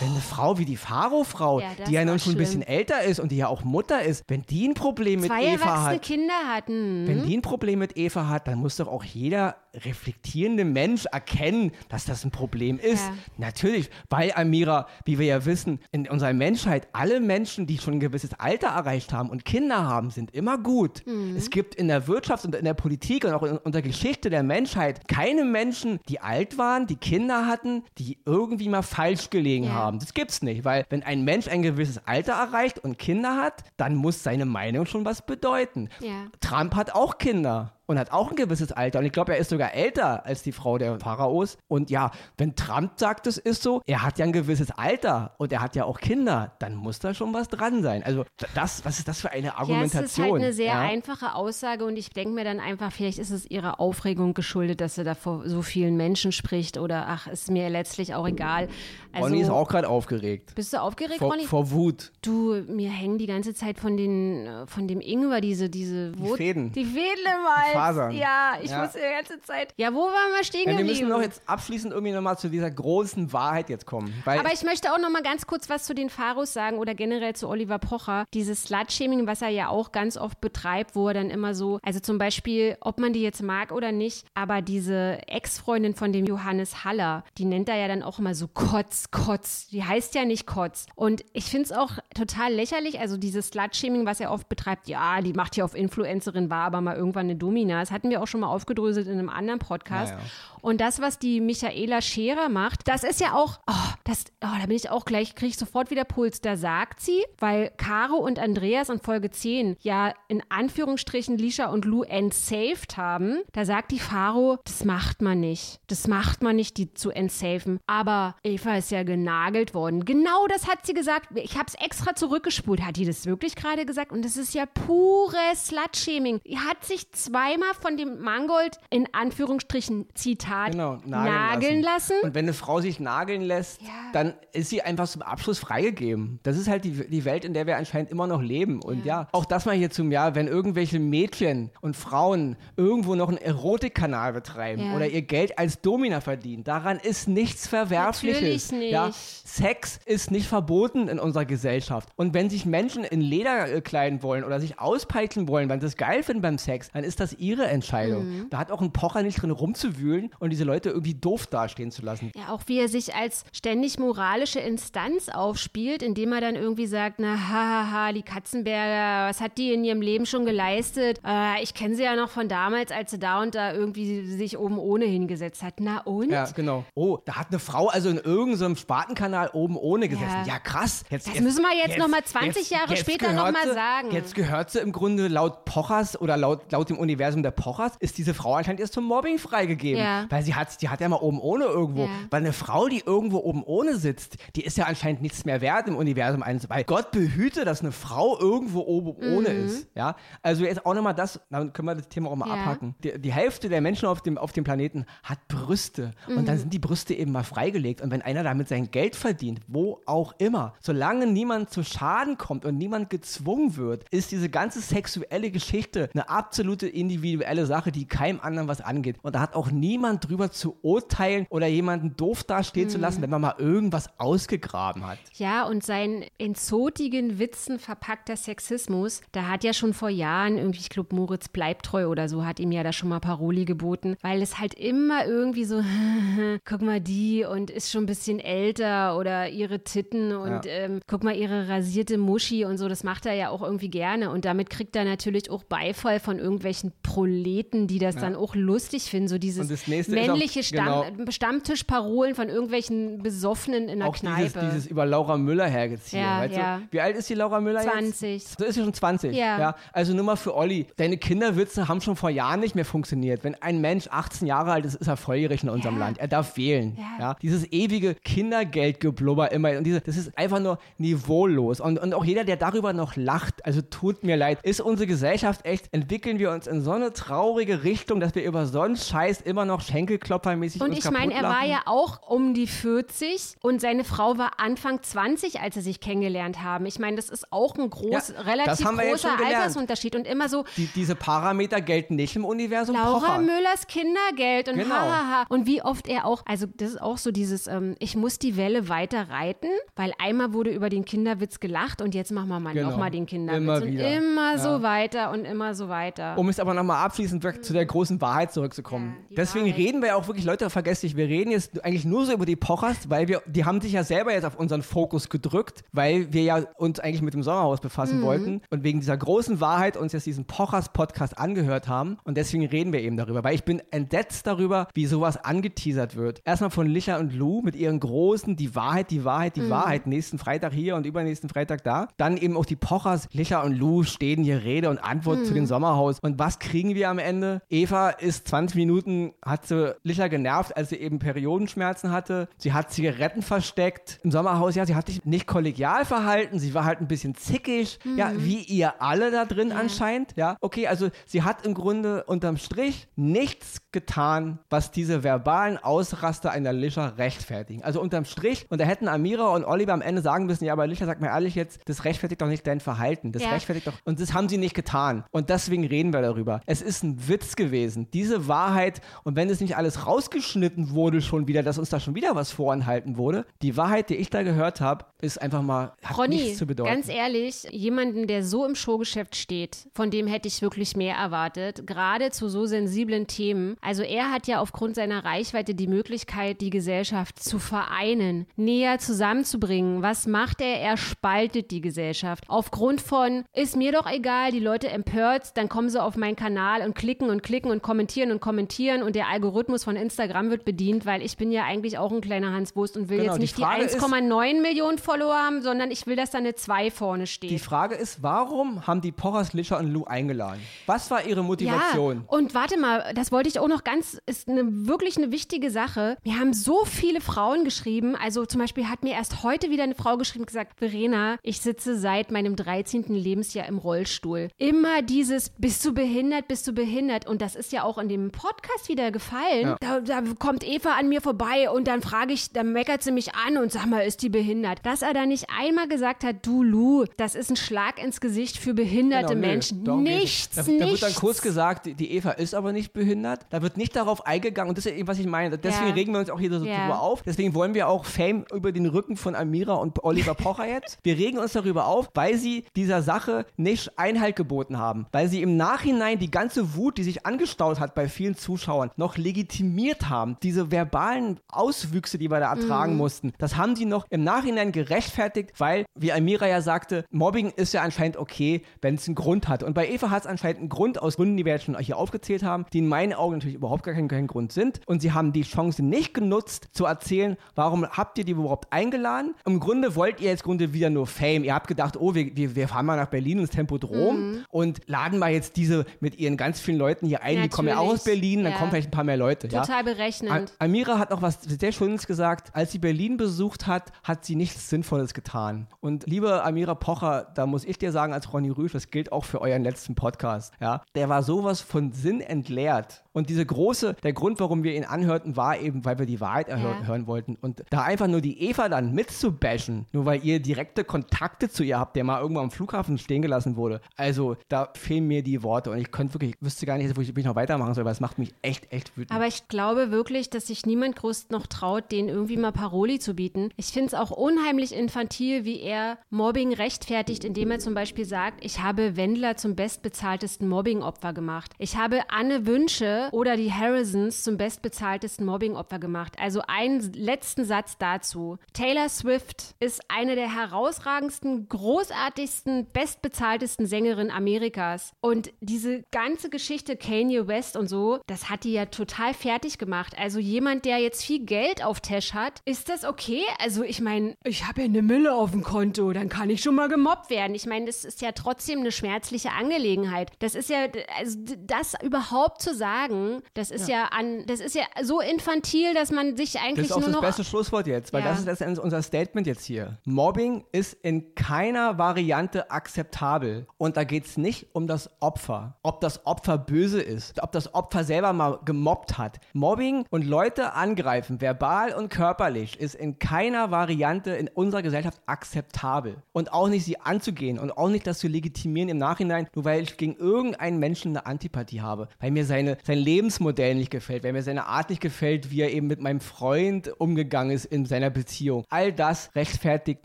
Speaker 2: wenn eine Frau wie die Faro-Frau,
Speaker 1: Oh. Ja,
Speaker 2: die ja nun schon ein bisschen
Speaker 1: schlimm.
Speaker 2: älter ist und die ja auch Mutter ist, wenn die ein Problem mit
Speaker 1: Zwei
Speaker 2: Eva
Speaker 1: erwachsene
Speaker 2: hat,
Speaker 1: Kinder hatten.
Speaker 2: wenn die ein Problem mit Eva hat, dann muss doch auch jeder reflektierende Mensch erkennen, dass das ein Problem ist.
Speaker 1: Ja.
Speaker 2: Natürlich, weil Amira, wie wir ja wissen, in unserer Menschheit alle Menschen, die schon ein gewisses Alter erreicht haben und Kinder haben, sind immer gut.
Speaker 1: Mhm.
Speaker 2: Es gibt in der Wirtschaft und in der Politik und auch in, der Geschichte der Menschheit keine Menschen, die alt waren, die Kinder hatten, die irgendwie mal falsch gelegen
Speaker 1: Ja.
Speaker 2: haben. Das gibt's nicht, weil wenn ein Mensch ein gewisses Alter erreicht und Kinder hat, dann muss seine Meinung schon was bedeuten.
Speaker 1: Ja.
Speaker 2: Trump hat auch Kinder und hat auch ein gewisses Alter. Und ich glaube, er ist sogar älter als die Frau der Pharaos. Und ja, wenn Trump sagt, es ist so, er hat ja ein gewisses Alter und er hat ja auch Kinder, dann muss da schon was dran sein. Also das, was ist das für eine
Speaker 1: Ja, es
Speaker 2: Argumentation?
Speaker 1: ist halt eine sehr
Speaker 2: ja?
Speaker 1: einfache Aussage und ich denke mir dann einfach, vielleicht ist es ihrer Aufregung geschuldet, dass sie da vor so vielen Menschen spricht oder ach, ist mir letztlich auch egal. Also,
Speaker 2: Ronny ist auch gerade aufgeregt.
Speaker 1: bist du aufgeregt,
Speaker 2: Vor,
Speaker 1: Ronny?
Speaker 2: vor Wut.
Speaker 1: Du, mir hängen die ganze Zeit von den, von dem Ingwer diese, diese
Speaker 2: Die Fäden.
Speaker 1: Die Fäden im Hals.
Speaker 2: Fasern.
Speaker 1: Ja, ich
Speaker 2: Ja.
Speaker 1: muss die ganze Zeit. Ja, wo waren wir stehen
Speaker 2: Ja, wir
Speaker 1: geblieben?
Speaker 2: müssen noch jetzt abschließend irgendwie nochmal zu dieser großen Wahrheit jetzt kommen. Weil
Speaker 1: Aber ich möchte auch noch mal ganz kurz was zu den Pharos sagen oder generell zu Oliver Pocher. Dieses Slut-Shaming, was er ja auch ganz oft betreibt, wo er dann immer so, also zum Beispiel, ob man die jetzt mag oder nicht, aber diese Ex-Freundin von dem Johannes Haller, die nennt er ja dann auch immer so Kotz, Kotz. Die heißt ja nicht Kotz. Und ich finde es auch total lächerlich, also dieses Slut-Shaming, was er oft betreibt, ja, die macht hier auf Influencerin, war aber mal irgendwann eine Domina. Das hatten wir auch schon mal aufgedröselt in einem anderen Podcast.
Speaker 2: Ja, ja.
Speaker 1: Und das, was die Michaela Scherer macht, das ist ja auch, oh, das, oh, da bin ich auch gleich, kriege ich sofort wieder Puls. Da sagt sie, weil Caro und Andreas in Folge 10 ja in Anführungsstrichen Lisha und Lou entsaved haben, da sagt die Faro, das macht man nicht. Das macht man nicht, die zu entsafen. Aber Eva ist ja genagelt worden. Genau das hat sie gesagt. Ich habe es extra zurückgespult. Hat die das wirklich gerade gesagt? Und das ist ja pures Slutshaming. Die hat sich zweimal von dem Mangold in Anführungsstrichen Zitat
Speaker 2: Genau, nageln,
Speaker 1: nageln lassen.
Speaker 2: Und wenn eine Frau sich nageln lässt,
Speaker 1: Ja.
Speaker 2: dann ist sie einfach zum Abschluss freigegeben. Das ist halt die, die Welt, in der wir anscheinend immer noch leben. Und ja, auch das mal hier zum Jahr, wenn irgendwelche Mädchen und Frauen irgendwo noch einen Erotikkanal betreiben
Speaker 1: Ja.
Speaker 2: oder ihr Geld als Domina verdienen, daran ist nichts Verwerfliches.
Speaker 1: Natürlich nicht.
Speaker 2: Ja, Sex ist nicht verboten in unserer Gesellschaft. Und wenn sich Menschen in Leder äh, kleiden wollen oder sich auspeitschen wollen, weil sie es geil finden beim Sex, dann ist das ihre Entscheidung.
Speaker 1: Mhm.
Speaker 2: Da hat auch ein Pocher nicht drin rumzuwühlen und diese Leute irgendwie doof dastehen zu lassen.
Speaker 1: Ja, auch wie er sich als ständig moralische Instanz aufspielt, indem er dann irgendwie sagt, na hahaha, die Katzenberger, was hat die in ihrem Leben schon geleistet? Äh, ich kenne sie ja noch von damals, als sie da und da irgendwie sich oben ohne hingesetzt hat. Na und?
Speaker 2: Ja, genau. Oh, da hat eine Frau also in irgendeinem Spatenkanal oben ohne gesessen. Ja,
Speaker 1: Ja.
Speaker 2: krass. Jetzt,
Speaker 1: Das müssen wir jetzt noch mal 20 Jahre später noch
Speaker 2: gehört
Speaker 1: mal
Speaker 2: sie-
Speaker 1: sagen.
Speaker 2: Jetzt gehört sie im Grunde laut Pochers oder laut, laut dem Universum der Pochers, ist diese Frau anscheinend erst zum Mobbing freigegeben.
Speaker 1: Ja.
Speaker 2: Weil sie hat, die hat ja mal oben ohne irgendwo.
Speaker 1: Ja.
Speaker 2: Weil eine Frau, die irgendwo oben ohne sitzt, die ist ja anscheinend nichts mehr wert im Universum eines. Weil Gott behüte, dass eine Frau irgendwo oben ohne ist. Ja. Also jetzt auch nochmal das, dann können wir das Thema auch mal
Speaker 1: Ja.
Speaker 2: abhaken. Die, die Hälfte der Menschen auf dem, auf dem Planeten hat Brüste. Und
Speaker 1: Mhm.
Speaker 2: dann sind die Brüste eben mal freigelegt. Und wenn einer damit sein Geld verdient, wo auch immer, solange niemand zu Schaden kommt und niemand gezwungen wird, ist diese ganze sexuelle Geschichte eine absolute individuelle Sache, die keinem anderen was angeht. Und da hat auch niemand drüber zu urteilen oder jemanden doof dastehen
Speaker 1: Mhm.
Speaker 2: zu lassen, wenn man mal irgendwas ausgegraben hat.
Speaker 1: Ja, und sein in zotigen Witzen verpackter Sexismus, da hat ja schon vor Jahren irgendwie, ich glaube, Moritz bleibt treu oder so, hat ihm ja da schon mal Paroli geboten, weil es halt immer irgendwie so, guck mal die und ist schon ein bisschen älter oder ihre Titten und
Speaker 2: Ja.
Speaker 1: ähm, guck mal ihre rasierte Muschi und so, das macht er ja auch irgendwie gerne und damit kriegt er natürlich auch Beifall von irgendwelchen Proleten, die das dann auch lustig finden, so dieses
Speaker 2: Nächste ist auch-
Speaker 1: männliche Stamm
Speaker 2: genau.
Speaker 1: Stammtischparolen von irgendwelchen Besoffenen in der
Speaker 2: Auch
Speaker 1: Kneipe.
Speaker 2: dieses, dieses über Laura Müller hergezogen.
Speaker 1: Ja,
Speaker 2: weißt
Speaker 1: ja.
Speaker 2: Du? Wie alt ist die Laura Müller
Speaker 1: 20.
Speaker 2: jetzt? So ist sie schon 20.
Speaker 1: Ja.
Speaker 2: Also nur mal für Olli. Deine Kinderwitze haben schon vor Jahren nicht mehr funktioniert. Wenn ein Mensch 18 Jahre alt ist, ist er volljährig in unserem
Speaker 1: Ja.
Speaker 2: Land. Er darf wählen.
Speaker 1: Ja.
Speaker 2: Ja. Dieses ewige Kindergeldgeblubber immer. Und diese, das ist einfach nur niveaulos. Und, und auch jeder, der darüber noch lacht, also tut mir leid, ist unsere Gesellschaft echt, entwickeln wir uns in so eine traurige Richtung, dass wir über so einen Scheiß immer noch Schenkelkloppermäßig
Speaker 1: Und ich meine, er war ja auch um die 40 und seine Frau war Anfang 20, als sie sich kennengelernt haben. Ich meine, das ist auch ein groß,
Speaker 2: Ja,
Speaker 1: relativ großer. Altersunterschied und immer so
Speaker 2: Die, diese Parameter gelten nicht im Universum
Speaker 1: Laura
Speaker 2: Pocher.
Speaker 1: Müllers Kindergeld und
Speaker 2: Genau.
Speaker 1: hahaha. Und wie oft er auch, also das ist auch so dieses, ähm, ich muss die Welle weiter reiten, weil einmal wurde über den Kinderwitz gelacht und jetzt machen wir mal
Speaker 2: Genau.
Speaker 1: nochmal den Kinderwitz.
Speaker 2: Immer
Speaker 1: und
Speaker 2: wieder.
Speaker 1: immer
Speaker 2: Ja.
Speaker 1: so weiter und immer so weiter.
Speaker 2: Um es aber nochmal abschließend wirklich zu der großen Wahrheit zurückzukommen.
Speaker 1: Ja,
Speaker 2: Deswegen
Speaker 1: Wahrheit.
Speaker 2: Reden wir ja auch wirklich, Leute, vergesst nicht, wir reden jetzt eigentlich nur so über die Pochers, weil wir, die haben sich ja selber jetzt auf unseren Fokus gedrückt, weil wir ja uns eigentlich mit dem Sommerhaus
Speaker 1: Mhm.
Speaker 2: befassen wollten und wegen dieser großen Wahrheit uns jetzt diesen Pochers-Podcast angehört haben und deswegen reden wir eben darüber, weil ich bin entsetzt darüber, wie sowas angeteasert wird. Erstmal von Licha und Lou mit ihren großen, die Wahrheit, die Wahrheit, die
Speaker 1: Mhm.
Speaker 2: Wahrheit, nächsten Freitag hier und übernächsten Freitag da. Dann eben auch die Pochers, Licha und Lou stehen hier Rede und Antwort zu
Speaker 1: Mhm.
Speaker 2: dem Sommerhaus. Und was kriegen wir am Ende? Eva ist 20 Minuten, hat sie Licha genervt, als sie eben Periodenschmerzen hatte. Sie hat Zigaretten versteckt im Sommerhaus. Ja, sie hat sich nicht kollegial verhalten. Sie war halt ein bisschen zickig. Ja,
Speaker 1: Mhm.
Speaker 2: wie ihr alle da drin anscheinend. Ja, okay, also sie hat im Grunde unterm Strich nichts getan, was diese verbalen Ausraster einer Licha rechtfertigen. Also unterm Strich, und da hätten Amira und Oliver am Ende sagen müssen, ja, aber Licha, sag mal ehrlich jetzt, das rechtfertigt doch nicht dein Verhalten. Das
Speaker 1: Ja.
Speaker 2: rechtfertigt doch. Und das haben sie nicht getan. Und deswegen reden wir darüber. Es ist ein Witz gewesen. Diese Wahrheit, und wenn es nicht alles rausgeschnitten wurde schon wieder, dass uns da schon wieder was vorenthalten wurde, die Wahrheit, die ich da gehört habe, ist einfach mal, hat
Speaker 1: Ronny,
Speaker 2: nichts zu bedeuten.
Speaker 1: ganz ehrlich, jemanden, der so im Showgeschäft steht, von dem hätte ich wirklich mehr erwartet, gerade zu so sensiblen Themen. Also er hat ja aufgrund seiner Reichweite die Möglichkeit, die Gesellschaft zu vereinen, näher zusammenzubringen. Was macht er? Er spaltet die Gesellschaft. Aufgrund von, ist mir doch egal, die Leute empört, dann kommen sie auf meinen Kanal und klicken und klicken und kommentieren und kommentieren und der Algorithmus Algorithmus von Instagram wird bedient, weil ich bin ja eigentlich auch ein kleiner Hanswurst und will
Speaker 2: Genau,
Speaker 1: jetzt
Speaker 2: die
Speaker 1: nicht die,
Speaker 2: ist-
Speaker 1: 1,9 Millionen Follower haben, sondern ich will, dass da eine 2 vorne steht.
Speaker 2: Die Frage ist, warum haben die Pochers, Lischer und Lou eingeladen? Was war ihre Motivation?
Speaker 1: Ja, und warte mal, das wollte ich auch noch ganz, ist eine, wirklich eine wichtige Sache. Mir haben so viele Frauen geschrieben, also zum Beispiel hat mir erst heute wieder eine Frau geschrieben und gesagt, Verena, ich sitze seit meinem 13. Lebensjahr im Rollstuhl. Immer dieses, bist du behindert, bist du behindert? Und das ist ja auch in dem Podcast wieder gefallen. Da, da kommt Eva an mir vorbei und dann frage ich, dann meckert sie mich an und sag mal, ist die behindert? Dass er da nicht einmal gesagt hat, du Lu, das ist ein Schlag ins Gesicht für behinderte
Speaker 2: Genau, nö,
Speaker 1: Menschen.
Speaker 2: geht's
Speaker 1: nichts,
Speaker 2: nicht. da, da wird dann kurz gesagt, die- Eva ist aber nicht behindert. Da wird nicht darauf eingegangen. Und das ist ja eben, was ich meine. Deswegen
Speaker 1: Ja.
Speaker 2: regen wir uns auch hier so
Speaker 1: Ja.
Speaker 2: drüber auf. Deswegen wollen wir auch Fame über den Rücken von Amira und Oliver Pocher jetzt. Wir regen uns darüber auf, weil sie dieser Sache nicht Einhalt geboten haben. Weil sie im Nachhinein die ganze Wut, die sich angestaut hat bei vielen Zuschauern, noch legitimiert haben. Diese verbalen Auswüchse, die wir da ertragen
Speaker 1: Mhm.
Speaker 2: mussten, das haben die noch im Nachhinein gerechtfertigt, weil, wie Amira ja sagte, Mobbing ist ja anscheinend okay, wenn es einen Grund hat. Und bei Eva hat es anscheinend einen Grund aus Gründen, die wir jetzt schon hier aufgezählt haben, die in meinen Augen natürlich überhaupt gar kein, kein Grund sind. Und sie haben die Chance nicht genutzt, zu erzählen, warum habt ihr die überhaupt eingeladen? Im Grunde wollt ihr jetzt im Grunde wieder nur Fame. Ihr habt gedacht, oh, wir, wir, wir fahren mal nach Berlin ins Tempodrom und laden mal jetzt diese mit ihren ganz vielen Leuten hier ein. Die kommen ja auch aus Berlin, dann
Speaker 1: ja.
Speaker 2: kommen vielleicht ein paar mehr Leute. ja?
Speaker 1: Total
Speaker 2: A-
Speaker 1: berechnend.
Speaker 2: Amira hat noch was sehr Schönes gesagt. Als sie Berlin besucht hat, hat sie nichts Sinnvolles getan. Und liebe Amira Pocher, da muss ich dir sagen, als Ronny Rüsch, das gilt auch für euren letzten Podcast, ja, der war sowas von Sinn entleert. Und diese große, der Grund, warum wir ihn anhörten, war eben, weil wir die Wahrheit erhör-
Speaker 1: Ja.
Speaker 2: hören wollten. Und da einfach nur die Eva dann mitzubashen, nur weil ihr direkte Kontakte zu ihr habt, der mal irgendwo am Flughafen stehen gelassen wurde. Also, da fehlen mir die Worte. Und ich könnte wirklich, ich wüsste gar nicht, wo ich, wie ich noch weitermachen soll, weil es macht mich echt, echt wütend.
Speaker 1: Aber ich glaube wirklich, dass sich niemand groß noch traut, denen irgendwie mal Paroli zu bieten. Ich finde es auch unheimlich infantil, wie er Mobbing rechtfertigt, indem er zum Beispiel sagt, ich habe Wendler zum bestbezahltesten Mobbingopfer gemacht. Ich habe Anne Wünsche oder die Harrisons zum bestbezahltesten Mobbingopfer gemacht. Also einen letzten Satz dazu. Taylor Swift ist eine der herausragendsten, großartigsten, bestbezahltesten Sängerinnen Amerikas. Und diese ganze Geschichte Kanye West und so, das hat die ja total fertig gemacht. Also jemand, der jetzt viel Geld auf Tash hat, ist das okay? Also ich meine, ich habe ja eine Mille auf dem Konto, dann kann ich schon mal gemobbt werden. Ich meine, das ist ja trotzdem eine schmerzliche Angelegenheit. Das ist ja, also das überhaupt zu sagen, das ist ja, an, das ist ja so infantil, dass man sich
Speaker 2: Das
Speaker 1: eigentlich
Speaker 2: ist auch
Speaker 1: nur
Speaker 2: das
Speaker 1: noch
Speaker 2: beste Schlusswort jetzt, weil
Speaker 1: Ja.
Speaker 2: das ist letztendlich unser Statement jetzt hier. Mobbing ist in keiner Variante akzeptabel. Und da geht es nicht um das Opfer. Ob das Opfer böse ist, ob das Opfer selber mal gemobbt hat. Mobbing und Leute angreifen, verbal und körperlich, ist in keiner Variante in unserer Gesellschaft akzeptabel. Und auch nicht sie anzugehen und auch nicht das zu legitimieren im Nachhinein, nur weil ich gegen irgendeinen Menschen eine Antipathie habe. Weil mir seine, sein Lebensmodell nicht gefällt, weil mir seine Art nicht gefällt, wie er eben mit meinem Freund umgegangen ist in seiner Beziehung. All das rechtfertigt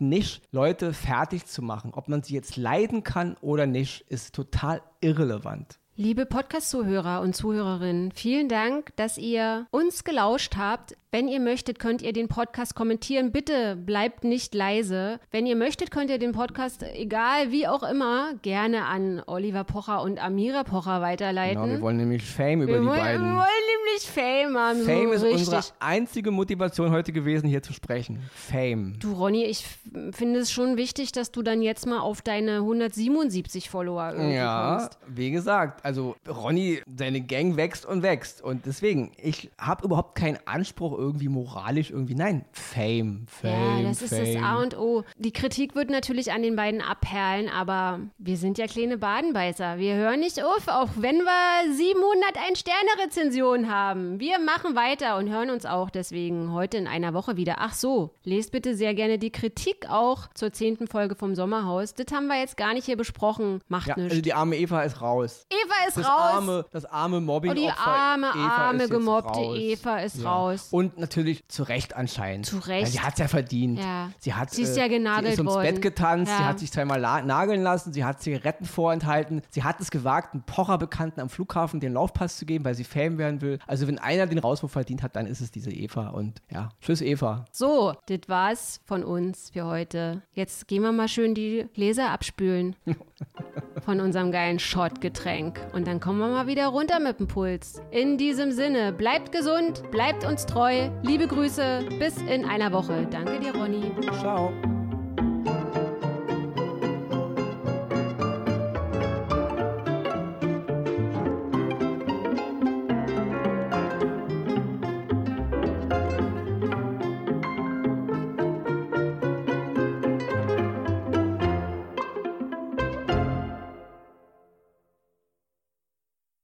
Speaker 2: nicht, Leute fertig zu machen. Ob man sie jetzt leiden kann oder nicht, ist total irrelevant.
Speaker 1: Liebe Podcast-Zuhörer und Zuhörerinnen, vielen Dank, dass ihr uns gelauscht habt. Wenn ihr möchtet, könnt ihr den Podcast kommentieren. Bitte bleibt nicht leise. Wenn ihr möchtet, könnt ihr den Podcast, egal wie auch immer, gerne an Oliver Pocher und Amira Pocher weiterleiten.
Speaker 2: Genau, wir wollen nämlich Fame über
Speaker 1: Wir
Speaker 2: die
Speaker 1: wollen,
Speaker 2: beiden.
Speaker 1: wir wollen nämlich Fame haben.
Speaker 2: Fame
Speaker 1: so
Speaker 2: ist
Speaker 1: richtig.
Speaker 2: unsere einzige Motivation heute gewesen, hier zu sprechen. Fame.
Speaker 1: Du, Ronny, ich finde es schon wichtig, dass du dann jetzt mal auf deine 177 Follower irgendwie
Speaker 2: Ja,
Speaker 1: kommst.
Speaker 2: wie gesagt, also Ronny, seine Gang wächst und wächst. Und deswegen, ich habe überhaupt keinen Anspruch irgendwie moralisch irgendwie. Nein, Fame, Fame.
Speaker 1: Ja, das ist
Speaker 2: Fame.
Speaker 1: das A und O. Die Kritik wird natürlich an den beiden abperlen, aber wir sind ja kleine Badenbeißer. Wir hören nicht auf, auch wenn wir 700 Ein-Sterne-Rezensionen haben. Wir machen weiter und hören uns auch deswegen heute in einer Woche wieder. Ach so, lest bitte sehr gerne die Kritik auch zur zehnten Folge vom Sommerhaus. Das haben wir jetzt gar nicht hier besprochen. Macht
Speaker 2: Ja,
Speaker 1: nichts.
Speaker 2: also die arme Eva ist raus.
Speaker 1: Eva ist
Speaker 2: Das
Speaker 1: raus.
Speaker 2: arme, das arme mobbing
Speaker 1: Oh, die arme, arme, gemobbte Eva ist raus.
Speaker 2: Und natürlich zu Recht anscheinend.
Speaker 1: Zu Recht.
Speaker 2: Ja, sie hat es ja verdient.
Speaker 1: Ja.
Speaker 2: Sie, hat,
Speaker 1: Sie ist ja genagelt
Speaker 2: Sie ist ums
Speaker 1: worden.
Speaker 2: Bett getanzt, sie
Speaker 1: Ja.
Speaker 2: hat sich zweimal nageln lassen, sie hat Zigaretten vorenthalten, sie hat es gewagt, einem Pocher-Bekannten am Flughafen den Laufpass zu geben, weil sie Fame werden will. Also wenn einer den Rauswurf verdient hat, dann ist es diese Eva. Und ja, tschüss Eva.
Speaker 1: So, das war's von uns für heute. Jetzt gehen wir mal schön die Gläser abspülen. von unserem geilen Shot-Getränk. Und dann kommen wir mal wieder runter mit dem Puls. In diesem Sinne, bleibt gesund, bleibt uns treu. Liebe Grüße, bis in einer Woche. Danke dir, Ronny.
Speaker 2: Ciao.